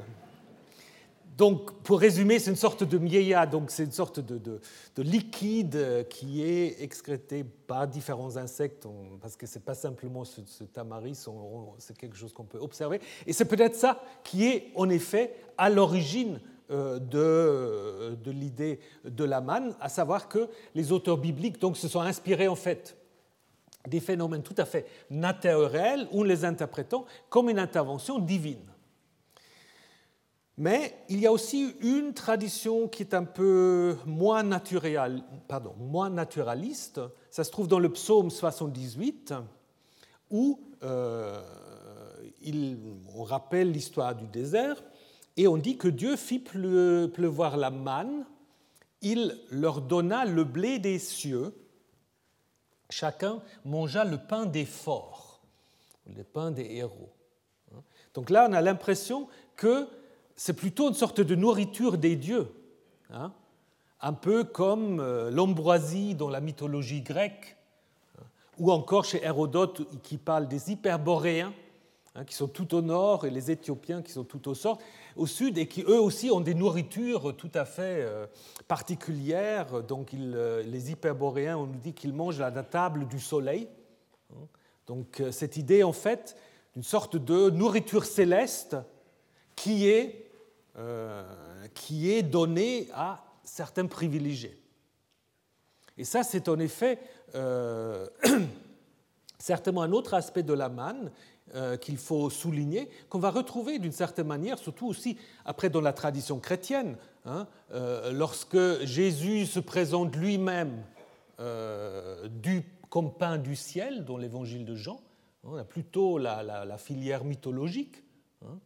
donc pour résumer, c'est une sorte de miella, donc c'est une sorte de, de, liquide qui est excrété par différents insectes, parce que ce n'est pas simplement ce, ce tamaris, c'est quelque chose qu'on peut observer. Et c'est peut-être ça qui est en effet à l'origine euh, de, de l'idée de la manne, à savoir que les auteurs bibliques donc, se sont inspirés en fait des phénomènes tout à fait naturels ou les interprétant comme une intervention divine. Mais il y a aussi une tradition qui est un peu moins, naturel, pardon, moins naturaliste. Ça se trouve dans le psaume 78, où euh, il, on rappelle l'histoire du désert et on dit que Dieu fit pleuvoir la manne, il leur donna le blé des cieux, chacun mangea le pain des forts, le pain des héros. Donc là, on a l'impression que c'est plutôt une sorte de nourriture des dieux, hein, un peu comme euh, l'ambroisie dans la mythologie grecque, ou encore chez Hérodote qui parle des hyperboréens, hein, qui sont tout au nord, et les Éthiopiens qui sont tout au sud au sud et qui eux aussi ont des nourritures tout à fait euh, particulières. Donc euh, les hyperboréens, on nous dit qu'ils mangent à la table du soleil. Donc euh, cette idée en fait d'une sorte de nourriture céleste qui est, est donnée à certains privilégiés. Et ça, c'est en effet *clears throat* certainement un autre aspect de la manne qu'il faut souligner, qu'on va retrouver d'une certaine manière, surtout aussi après dans la tradition chrétienne, hein, euh, lorsque Jésus se présente lui-même euh, comme pain du ciel dans l'évangile de Jean, hein, on a plutôt la, filière mythologique, hein,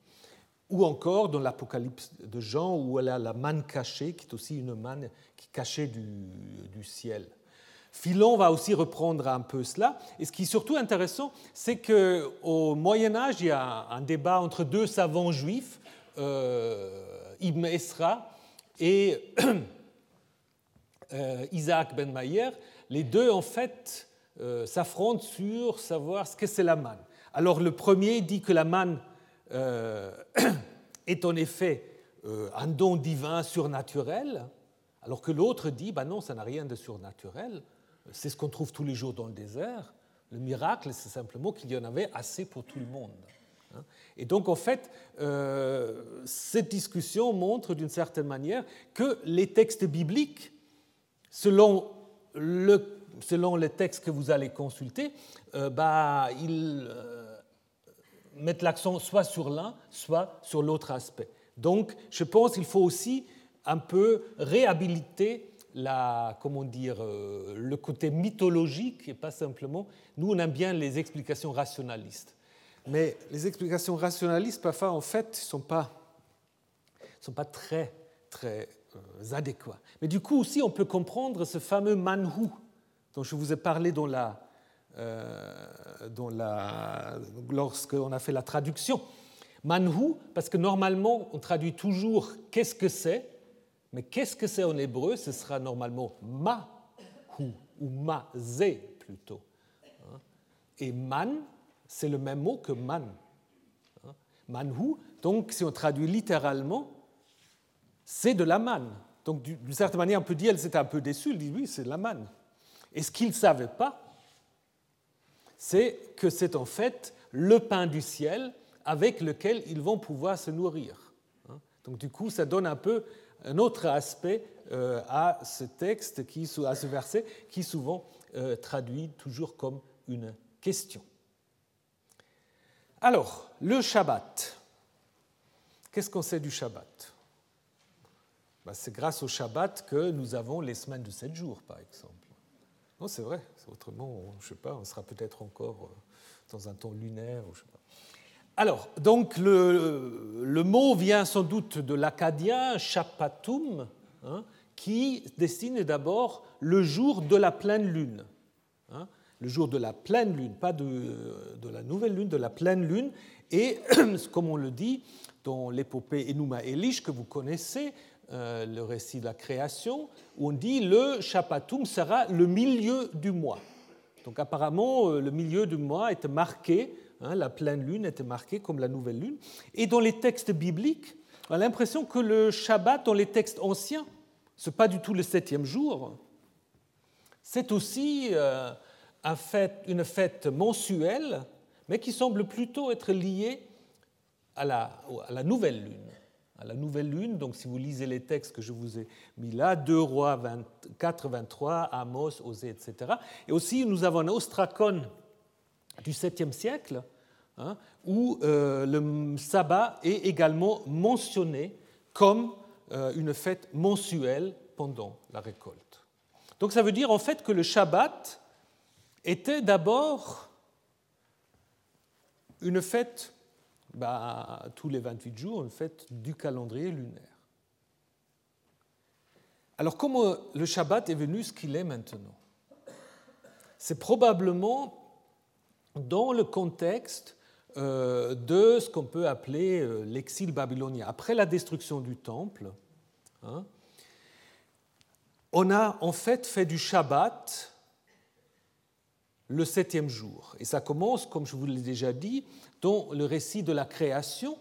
ou encore dans l'Apocalypse de Jean où elle a la manne cachée, qui est aussi une manne qui cachée du ciel. Philon va aussi reprendre un peu cela. Et ce qui est surtout intéressant, c'est qu'au Moyen Âge, il y a un débat entre deux savants juifs, euh, Ibn Esra et *clears throat* euh, Isaac Ben Mayer. Les deux, en fait, euh, s'affrontent sur savoir ce que c'est la manne. Alors le premier dit que la manne *clears throat* est en effet un don divin surnaturel, alors que l'autre dit, bah non, ça n'a rien de surnaturel, c'est ce qu'on trouve tous les jours dans le désert. Le miracle, c'est simplement qu'il y en avait assez pour tout le monde. Hein. Et donc, en fait, euh, cette discussion montre d'une certaine manière que les textes bibliques, selon, le, selon les textes que vous allez consulter, euh, bah, ils euh, mettent l'accent soit sur l'un, soit sur l'autre aspect. Donc, je pense qu'il faut aussi un peu réhabiliter la, comment dire, euh, le côté mythologique et pas simplement. Nous, on aime bien les explications rationalistes. Mais les explications rationalistes, parfois, en fait, ne sont pas, sont pas très, très euh, adéquats. Mais du coup, aussi, on peut comprendre ce fameux manhu dont je vous ai parlé dans la, euh, dans la, lorsqu'on a fait la traduction. Manhu, parce que normalement, on traduit toujours qu'est-ce que c'est mais qu'est-ce que c'est en hébreu? Ce sera normalement ma-hu ou ma-zé plutôt. Hein? Et man, c'est le même mot que man. Hein? Manhu, donc si on traduit littéralement, c'est de la manne. Donc d'une certaine manière, on peut dire, elle s'était un peu déçue, elle dit oui, c'est de la manne. Et ce qu'ils ne savaient pas, c'est que c'est en fait le pain du ciel avec lequel ils vont pouvoir se nourrir. Hein? Donc du coup, ça donne un peu un autre aspect euh, à ce texte, qui, à ce verset, qui souvent euh, traduit toujours comme une question. Alors, le Shabbat. Qu'est-ce qu'on sait du Shabbat? Ben, C'est grâce au Shabbat que nous avons les semaines de sept jours, par exemple. Non, c'est vrai. Autrement, je ne sais pas, on sera peut-être encore euh, dans un temps lunaire. Ou je sais pas. Alors, donc le, mot vient sans doute de l'acadien chapatum, hein, qui dessine d'abord le jour de la pleine lune. Hein, le jour de la pleine lune, pas de, la nouvelle lune, de la pleine lune. Et *clears throat* comme on le dit dans l'épopée Enuma Elish que vous connaissez, euh, le récit de la création, où on dit le Shappatum sera le milieu du mois. Donc apparemment, euh, le milieu du mois était marqué, la pleine lune était marquée comme la nouvelle lune. Et dans les textes bibliques, on a l'impression que le Shabbat, dans les textes anciens, ce n'est pas du tout le septième jour. C'est aussi euh, une fête mensuelle, mais qui semble plutôt être liée à la nouvelle lune à la nouvelle lune. Donc, si vous lisez les textes que je vous ai mis là, 2 Rois 24, 23, Amos, Osée, etc. Et aussi, nous avons un ostracon du 7e siècle, hein, où euh, le sabbat est également mentionné comme euh, une fête mensuelle pendant la récolte. Donc, ça veut dire en fait que le Shabbat était d'abord une fête bah, tous les 28 jours une fête du calendrier lunaire. Alors comment le Shabbat est venu ce qu'il est maintenant? C'est probablement dans le contexte euh, de ce qu'on peut appeler euh, l'exil babylonien. Après la destruction du temple, hein, on a en fait fait du Shabbat le septième jour. Et ça commence, comme je vous l'ai déjà dit, dans le récit de la création,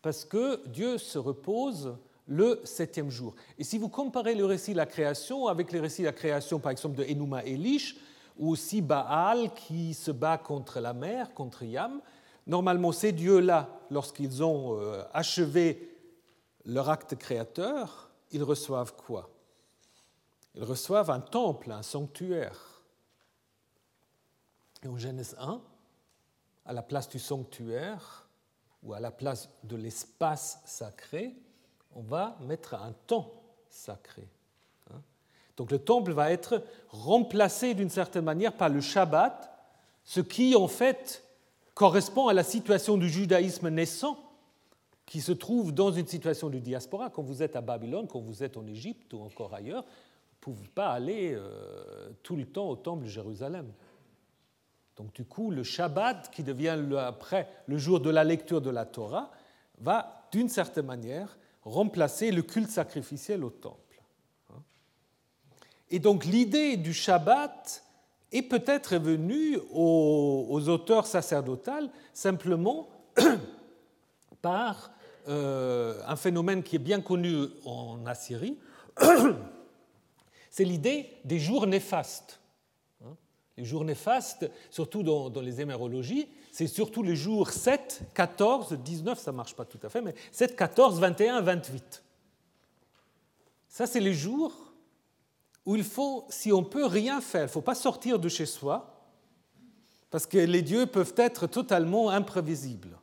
parce que Dieu se repose le septième jour. Et si vous comparez le récit de la création avec les récits de la création, par exemple, de Enuma Elish, ou aussi Baal qui se bat contre la mer, contre Yam, normalement ces dieux-là, lorsqu'ils ont euh, achevé leur acte créateur, ils reçoivent quoi? Ils reçoivent un temple, un sanctuaire. Et en Genèse 1, à la place du sanctuaire ou à la place de l'espace sacré, on va mettre un temps sacré. Donc le temple va être remplacé d'une certaine manière par le Shabbat, ce qui en fait correspond à la situation du judaïsme naissant qui se trouve dans une situation de diaspora. Quand vous êtes à Babylone, quand vous êtes en Égypte ou encore ailleurs, vous ne pouvez pas aller euh, tout le temps au temple de Jérusalem. Donc du coup, le Shabbat, qui devient après le jour de la lecture de la Torah, va d'une certaine manière remplacer le culte sacrificiel au temple. Et donc l'idée du Shabbat est peut-être venue aux, auteurs sacerdotales simplement *clears throat* par euh, un phénomène qui est bien connu en Assyrie, *clears throat* c'est l'idée des jours néfastes. Les jours néfastes, surtout dans, les hémérologies, c'est surtout les jours 7, 14, 19, ça ne marche pas tout à fait, mais 7, 14, 21, 28. Ça, c'est les jours où il faut, si on peut rien faire, il ne faut pas sortir de chez soi, parce que les dieux peuvent être totalement imprévisibles.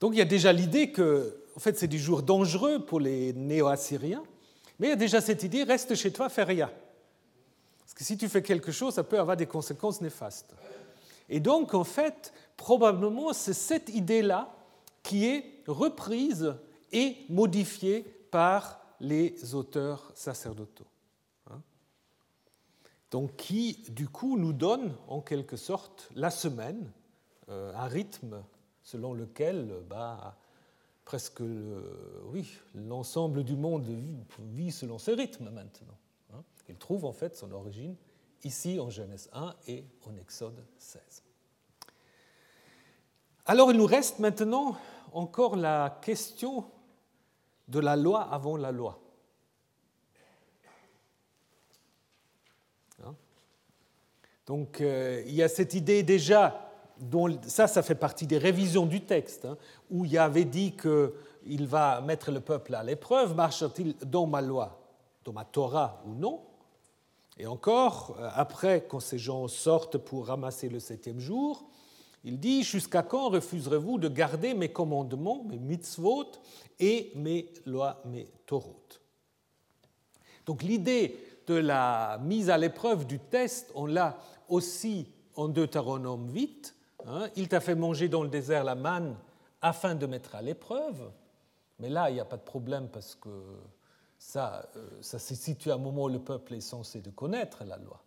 Donc il y a déjà l'idée que, en fait, c'est des jours dangereux pour les néo-assyriens, mais il y a déjà cette idée, reste chez toi, fais rien. Parce que si tu fais quelque chose, ça peut avoir des conséquences néfastes. Et donc, en fait, probablement, c'est cette idée-là qui est reprise et modifiée par les auteurs sacerdotaux. Hein. Donc, qui, du coup, nous donne en quelque sorte la semaine, euh, un rythme selon lequel bah, presque oui, l'ensemble du monde vit selon ce rythme maintenant. Il trouve en fait son origine ici en Genèse 1 et en Exode 16. Alors il nous reste maintenant encore la question de la loi avant la loi. Hein? Donc euh, il y a cette idée déjà, ça ça fait partie des révisions du texte, hein, où il y avait dit qu'il va mettre le peuple à l'épreuve, marche-t-il dans ma loi, dans ma Torah ou non? Et encore, euh, après, quand ces gens sortent pour ramasser le septième jour, il dit Jusqu'à quand refuserez-vous de garder mes commandements, mes mitzvot et mes lois, mes torot? Donc l'idée de la mise à l'épreuve du test, on l'a aussi en Deutéronome 8. Hein. il t'a fait manger dans le désert la manne afin de mettre à l'épreuve. Mais là, il n'y a pas de problème parce que Ça, euh, ça se situe à un moment où le peuple est censé de connaître la loi.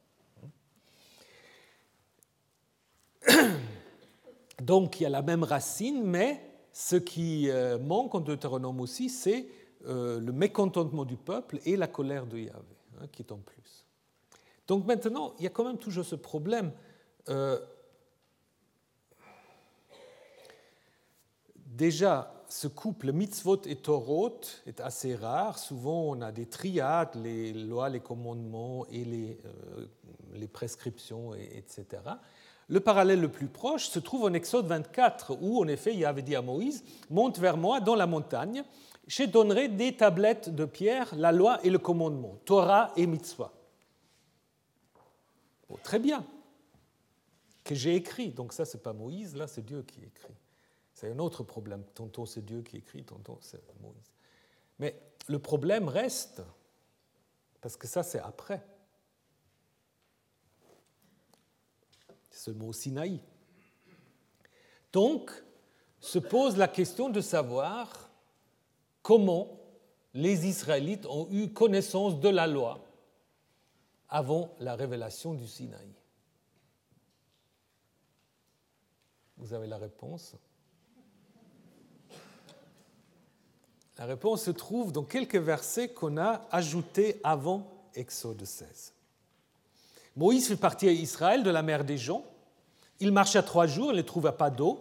Donc il y a la même racine, mais ce qui euh, manque en Deutéronome aussi, c'est euh, le mécontentement du peuple et la colère de Yahvé, hein, qui est en plus. Donc maintenant, il y a quand même toujours ce problème. Euh, déjà, ce couple mitzvot et torot est assez rare. Souvent, on a des triades, les lois, les commandements et les, les prescriptions, etc. Le parallèle le plus proche se trouve en Exode 24, où en effet il avait dit à Moïse Monte vers moi dans la montagne, je donnerai des tablettes de pierre, la loi et le commandement, Torah et mitzvah. très bien, que j'ai écrit. Donc ça, c'est pas Moïse, là, c'est Dieu qui écrit. C'est un autre problème. Tantôt c'est Dieu qui écrit, tantôt c'est Moïse. Mais le problème reste, parce que ça, c'est après. Ce mot Sinaï. Donc, se pose la question de savoir comment les Israélites ont eu connaissance de la loi avant la révélation du Sinaï. Vous avez la réponse La réponse se trouve dans quelques versets qu'on a ajoutés avant Exode 16. Moïse fait partir Israël de la mer des gens ils marchaient trois jours, ils ne trouvaient pas d'eau.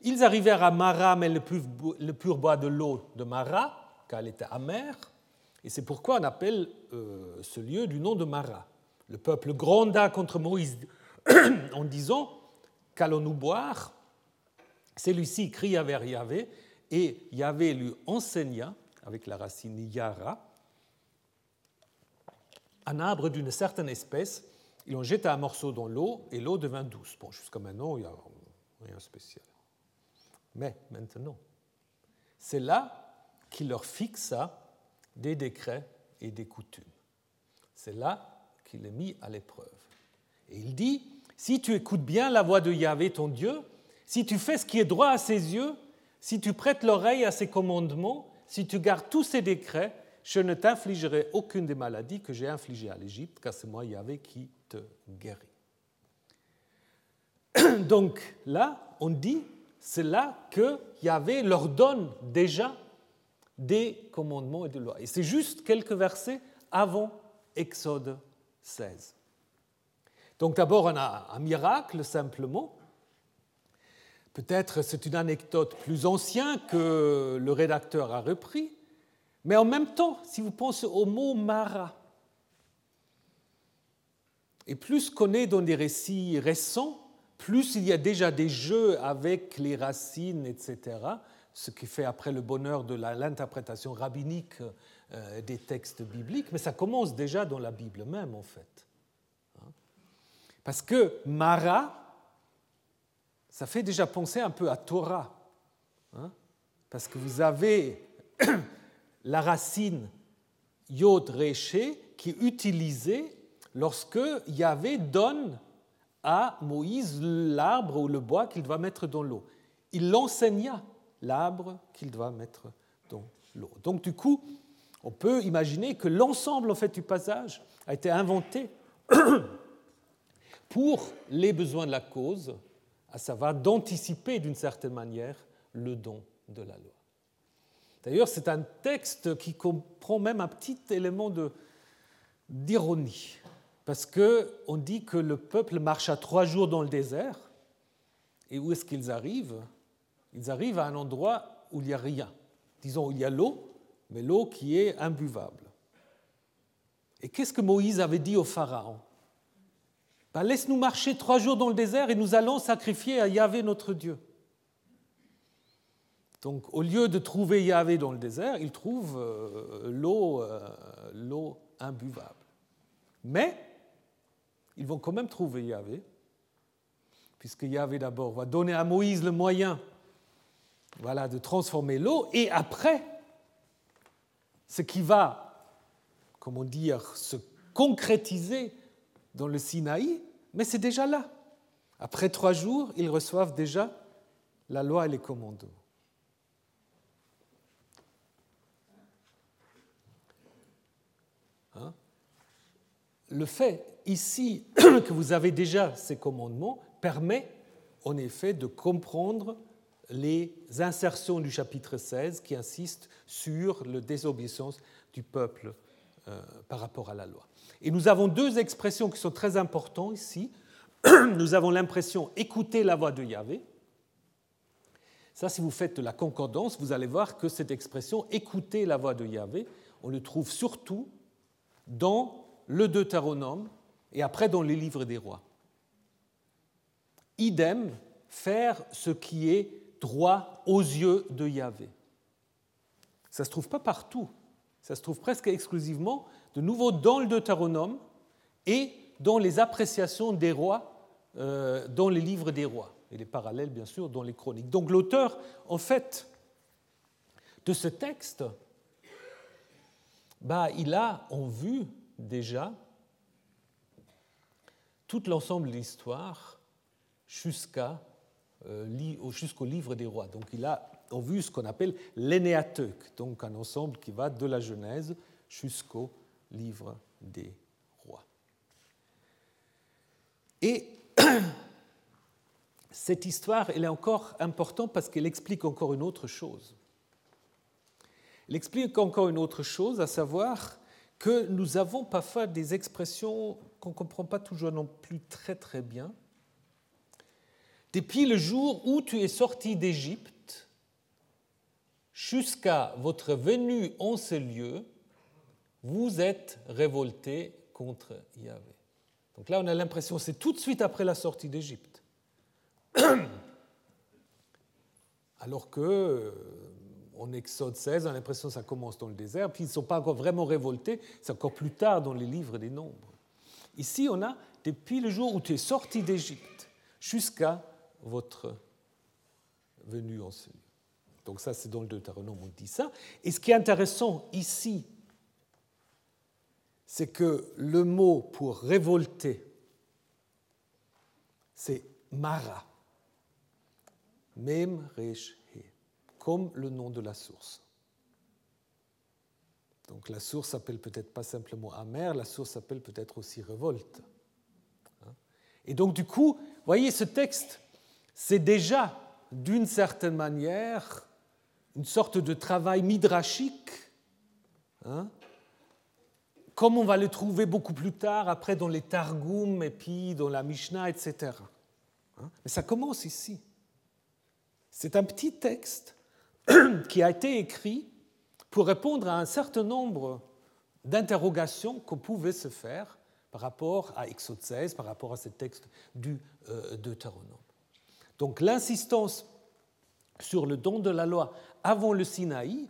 Ils arrivèrent à Mara, mais le pur, bois de l'eau de Mara, car elle était amère. Et c'est pourquoi on appelle euh, ce lieu du nom de Mara. Le peuple gronda contre Moïse *clears throat* en disant Qu'allons-nous boire? Celui-ci cria vers Yahvé, et Yahvé lui enseigna, avec la racine Yara, un arbre d'une certaine espèce ils ont jeté un morceau dans l'eau et l'eau devint douce. Bon, jusqu'à maintenant, il n'y a rien de spécial. Mais maintenant, c'est là qu'il leur fixa des décrets et des coutumes. C'est là qu'il est mis à l'épreuve. Et il dit, si tu écoutes bien la voix de Yahvé, ton Dieu, si tu fais ce qui est droit à ses yeux, si tu prêtes l'oreille à ses commandements, si tu gardes tous ses décrets, je ne t'infligerai aucune des maladies que j'ai infligées à l'Égypte, car c'est moi Yahvé qui guéri. *clears throat* Donc là, on dit, c'est là que Yahvé leur donne déjà des commandements et des lois. Et c'est juste quelques versets avant Exode 16. Donc d'abord, on a un miracle simplement. Peut-être c'est une anecdote plus ancienne que le rédacteur a repris, mais en même temps, si vous pensez au mot Mara, et plus qu'on est dans des récits récents, plus il y a déjà des jeux avec les racines, etc., ce qui fait après le bonheur de l'interprétation rabbinique euh, des textes bibliques, mais ça commence déjà dans la Bible même, en fait. Hein. Parce que Mara, ça fait déjà penser un peu à Torah, hein. parce que vous avez *clears throat* la racine Yod Reché qui est utilisée lorsque Yahvé donne à Moïse l'arbre ou le bois qu'il doit mettre dans l'eau. Il l'enseigna, l'arbre qu'il doit mettre dans l'eau. Donc du coup, on peut imaginer que l'ensemble en fait, du passage a été inventé *coughs* pour les besoins de la cause, à savoir d'anticiper d'une certaine manière le don de la loi. D'ailleurs, c'est un texte qui comprend même un petit élément d'ironie. Parce qu'on dit que le peuple marche à trois jours dans le désert. Et où est-ce qu'ils arrivent? Ils arrivent à un endroit où il n'y a rien. Disons, il y a l'eau, mais l'eau qui est imbuvable. Et qu'est-ce que Moïse avait dit au Pharaon? Ben, Laisse-nous marcher trois jours dans le désert et nous allons sacrifier à Yahvé notre Dieu. Donc, au lieu de trouver Yahvé dans le désert, il trouve euh, l'eau, euh, imbuvable. Mais ils vont quand même trouver Yahvé, puisque Yahvé d'abord va donner à Moïse le moyen voilà, de transformer l'eau, et après, ce qui va, comment dire, se concrétiser dans le Sinaï, mais c'est déjà là. Après trois jours, ils reçoivent déjà la loi et les commandements. le fait ici *clears throat* que vous avez déjà ces commandements permet en effet de comprendre les insertions du chapitre 16 qui insistent sur la désobéissance du peuple euh, par rapport à la loi. Et nous avons deux expressions qui sont très importantes ici. *clears throat* Nous avons l'impression écouter la voix de Yahvé. Ça, si vous faites de la concordance, vous allez voir que cette expression écouter la voix de Yahvé, on le trouve surtout dans le Deutéronome et après dans les livres des rois. Idem, faire ce qui est droit aux yeux de Yahvé. Ça ne se trouve pas partout, ça se trouve presque exclusivement, de nouveau dans le Deutéronome et dans les appréciations des rois, euh, dans les livres des rois, et les parallèles bien sûr dans les chroniques. Donc l'auteur, en fait, de ce texte, bah, il a en vue déjà tout l'ensemble de l'histoire jusqu'à, euh, jusqu'au livre des rois. Donc il a en vue ce qu'on appelle l'énéateuk, donc un ensemble qui va de la Genèse jusqu'au livre des rois. Et *clears throat* cette histoire, elle est encore importante parce qu'elle explique encore une autre chose. Elle explique encore une autre chose, à savoir que nous avons parfois des expressions qu'on ne comprend pas toujours non plus très très bien. Depuis le jour où tu es sorti d'Égypte jusqu'à votre venue en ce lieu, vous êtes révolté contre Yahvé. Donc là, on a l'impression c'est tout de suite après la sortie d'Égypte. *clears throat* Alors que euh, Exode 16, on a l'impression que ça commence dans le désert, puis ils ne sont pas encore vraiment révoltés, c'est encore plus tard dans les livres des nombres. Ici, on a depuis le jour où tu es sorti d'Égypte jusqu'à votre venue en ce lieu. Donc ça, c'est dans le Deutéronome, on dit ça. Et ce qui est intéressant ici, c'est que le mot pour révolter, c'est Mara. Mem Resh He, comme le nom de la source. Donc la source s'appelle peut-être pas simplement amer, la source s'appelle peut-être aussi révolte. Hein. Et donc du coup, voyez, ce texte, c'est déjà d'une certaine manière une sorte de travail midrashique hein, comme on va le trouver beaucoup plus tard, après dans les Targum et puis dans la Mishnah, etc. Hein? Mais ça commence ici. C'est un petit texte *clears throat* qui a été écrit pour répondre à un certain nombre d'interrogations qu'on pouvait se faire par rapport à Exode 16, par rapport à ce texte du euh, Deutéronome. Donc l'insistance sur le don de la loi avant le Sinaï,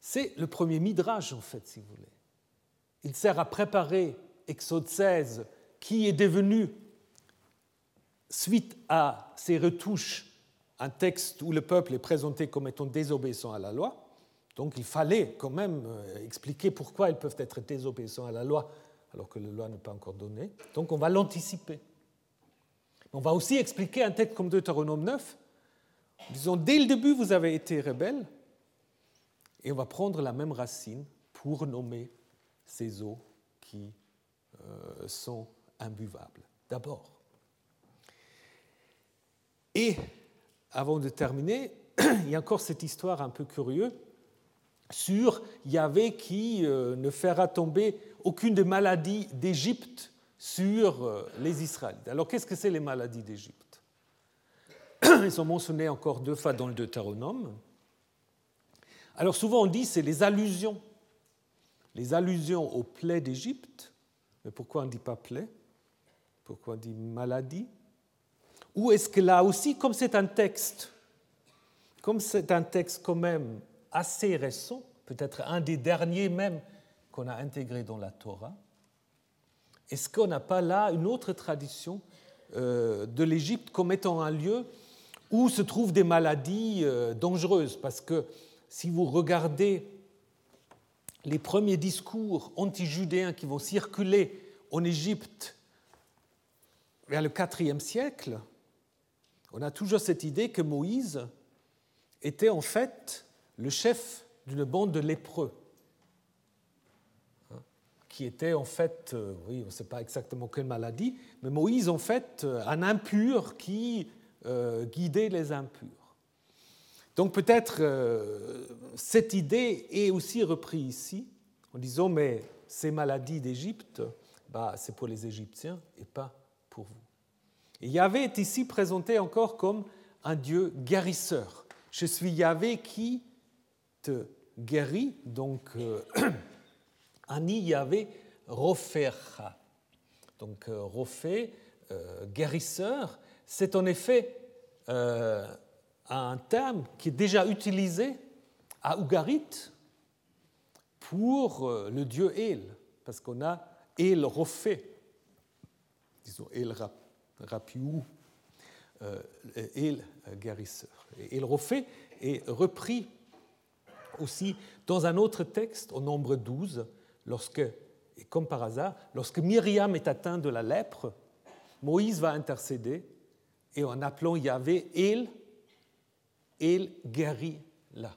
c'est le premier midrash, en fait, si vous voulez. Il sert à préparer Exode 16, qui est devenu, suite à ces retouches, un texte où le peuple est présenté comme étant désobéissant à la loi. Donc il fallait quand même euh, expliquer pourquoi ils peuvent être désobéissants à la loi alors que la loi n'est pas encore donnée. Donc on va l'anticiper. On va aussi expliquer un texte comme Deutéronome 9, disons dès le début vous avez été rebelle, et on va prendre la même racine pour nommer ces eaux qui euh, sont imbuvables, d'abord. Et avant de terminer, *clears throat* il y a encore cette histoire un peu curieuse sur Yahvé qui euh, ne fera tomber aucune des maladies d'Égypte sur euh, les Israélites. Alors qu'est-ce que c'est les maladies d'Égypte? *clears throat* Ils sont mentionnés encore deux fois dans le Deutéronome. Alors souvent on dit c'est les allusions. Les allusions aux plaies d'Égypte, mais pourquoi on ne dit pas plaie? Pourquoi on dit maladie? Ou est-ce que là aussi, comme c'est un texte, comme c'est un texte quand même assez récent, peut-être un des derniers même qu'on a intégré dans la Torah, est-ce qu'on n'a pas là une autre tradition euh, de l'Égypte comme étant un lieu où se trouvent des maladies euh, dangereuses? Parce que si vous regardez les premiers discours anti-judéens qui vont circuler en Égypte vers le IVe siècle, on a toujours cette idée que Moïse était en fait le chef d'une bande de lépreux. qui était en fait, oui, on ne sait pas exactement quelle maladie, mais Moïse en fait un impur qui guidait les impurs. Donc peut-être cette idée est aussi reprise ici, en disant, mais ces maladies d'Égypte, bah, c'est pour les Égyptiens et pas pour vous. Et Yahvé est ici présenté encore comme un Dieu guérisseur. Je suis Yahvé qui te guérit, donc euh, *clears throat* Ani Yahvé Roferha. Donc euh, Rophé, euh, guérisseur, c'est en effet un terme qui est déjà utilisé à Ougarit pour le dieu El, parce qu'on a El Rophé, disons El Rapiou, El guérisseur. Et El Rophé est repris aussi dans un autre texte, au nombre 12, lorsque, et comme par hasard, lorsque Myriam est atteinte de la lèpre, Moïse va intercéder et en appelant Yahvé, il, il guérit là.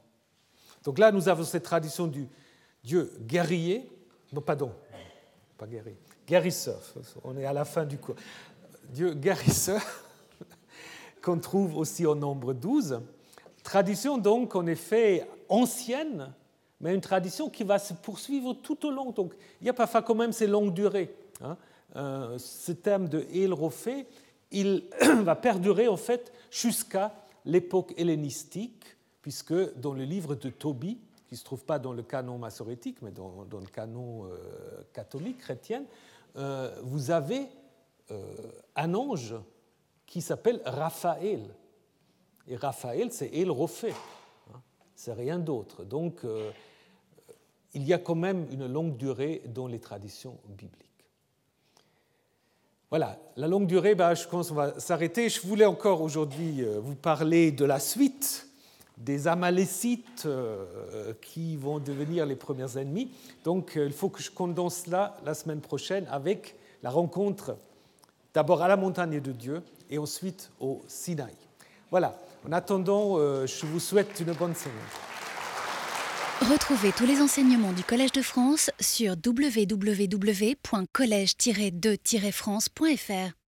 Donc là, nous avons cette tradition du Dieu guerrier, non, pardon, pas guéri, guérisseur, on est à la fin du cours. Dieu guérisseur, *laughs* qu'on trouve aussi au nombre 12. Tradition donc en effet ancienne, mais une tradition qui va se poursuivre tout au long. Donc il y a parfois quand même ces longues durées. Hein. Euh, ce thème de El Rophé, il *clears throat* va perdurer en fait jusqu'à l'époque hellénistique, puisque dans le livre de Tobie, qui ne se trouve pas dans le canon massorétique, mais dans, le canon euh, catholique chrétien, euh, vous avez un ange qui s'appelle Raphaël. Et Raphaël, c'est El Rophé c'est rien d'autre. Donc, euh, il y a quand même une longue durée dans les traditions bibliques. Voilà, la longue durée, bah, je pense qu'on va s'arrêter. Je voulais encore aujourd'hui euh, vous parler de la suite des Amalécites euh, qui vont devenir les premiers ennemis. Donc, il faut que je condense cela la semaine prochaine avec la rencontre d'abord à la montagne de Dieu et ensuite au Sinaï. Voilà. En attendant, euh, je vous souhaite une bonne semaine. Retrouvez tous les enseignements du Collège de France sur www.colège-2-france.fr.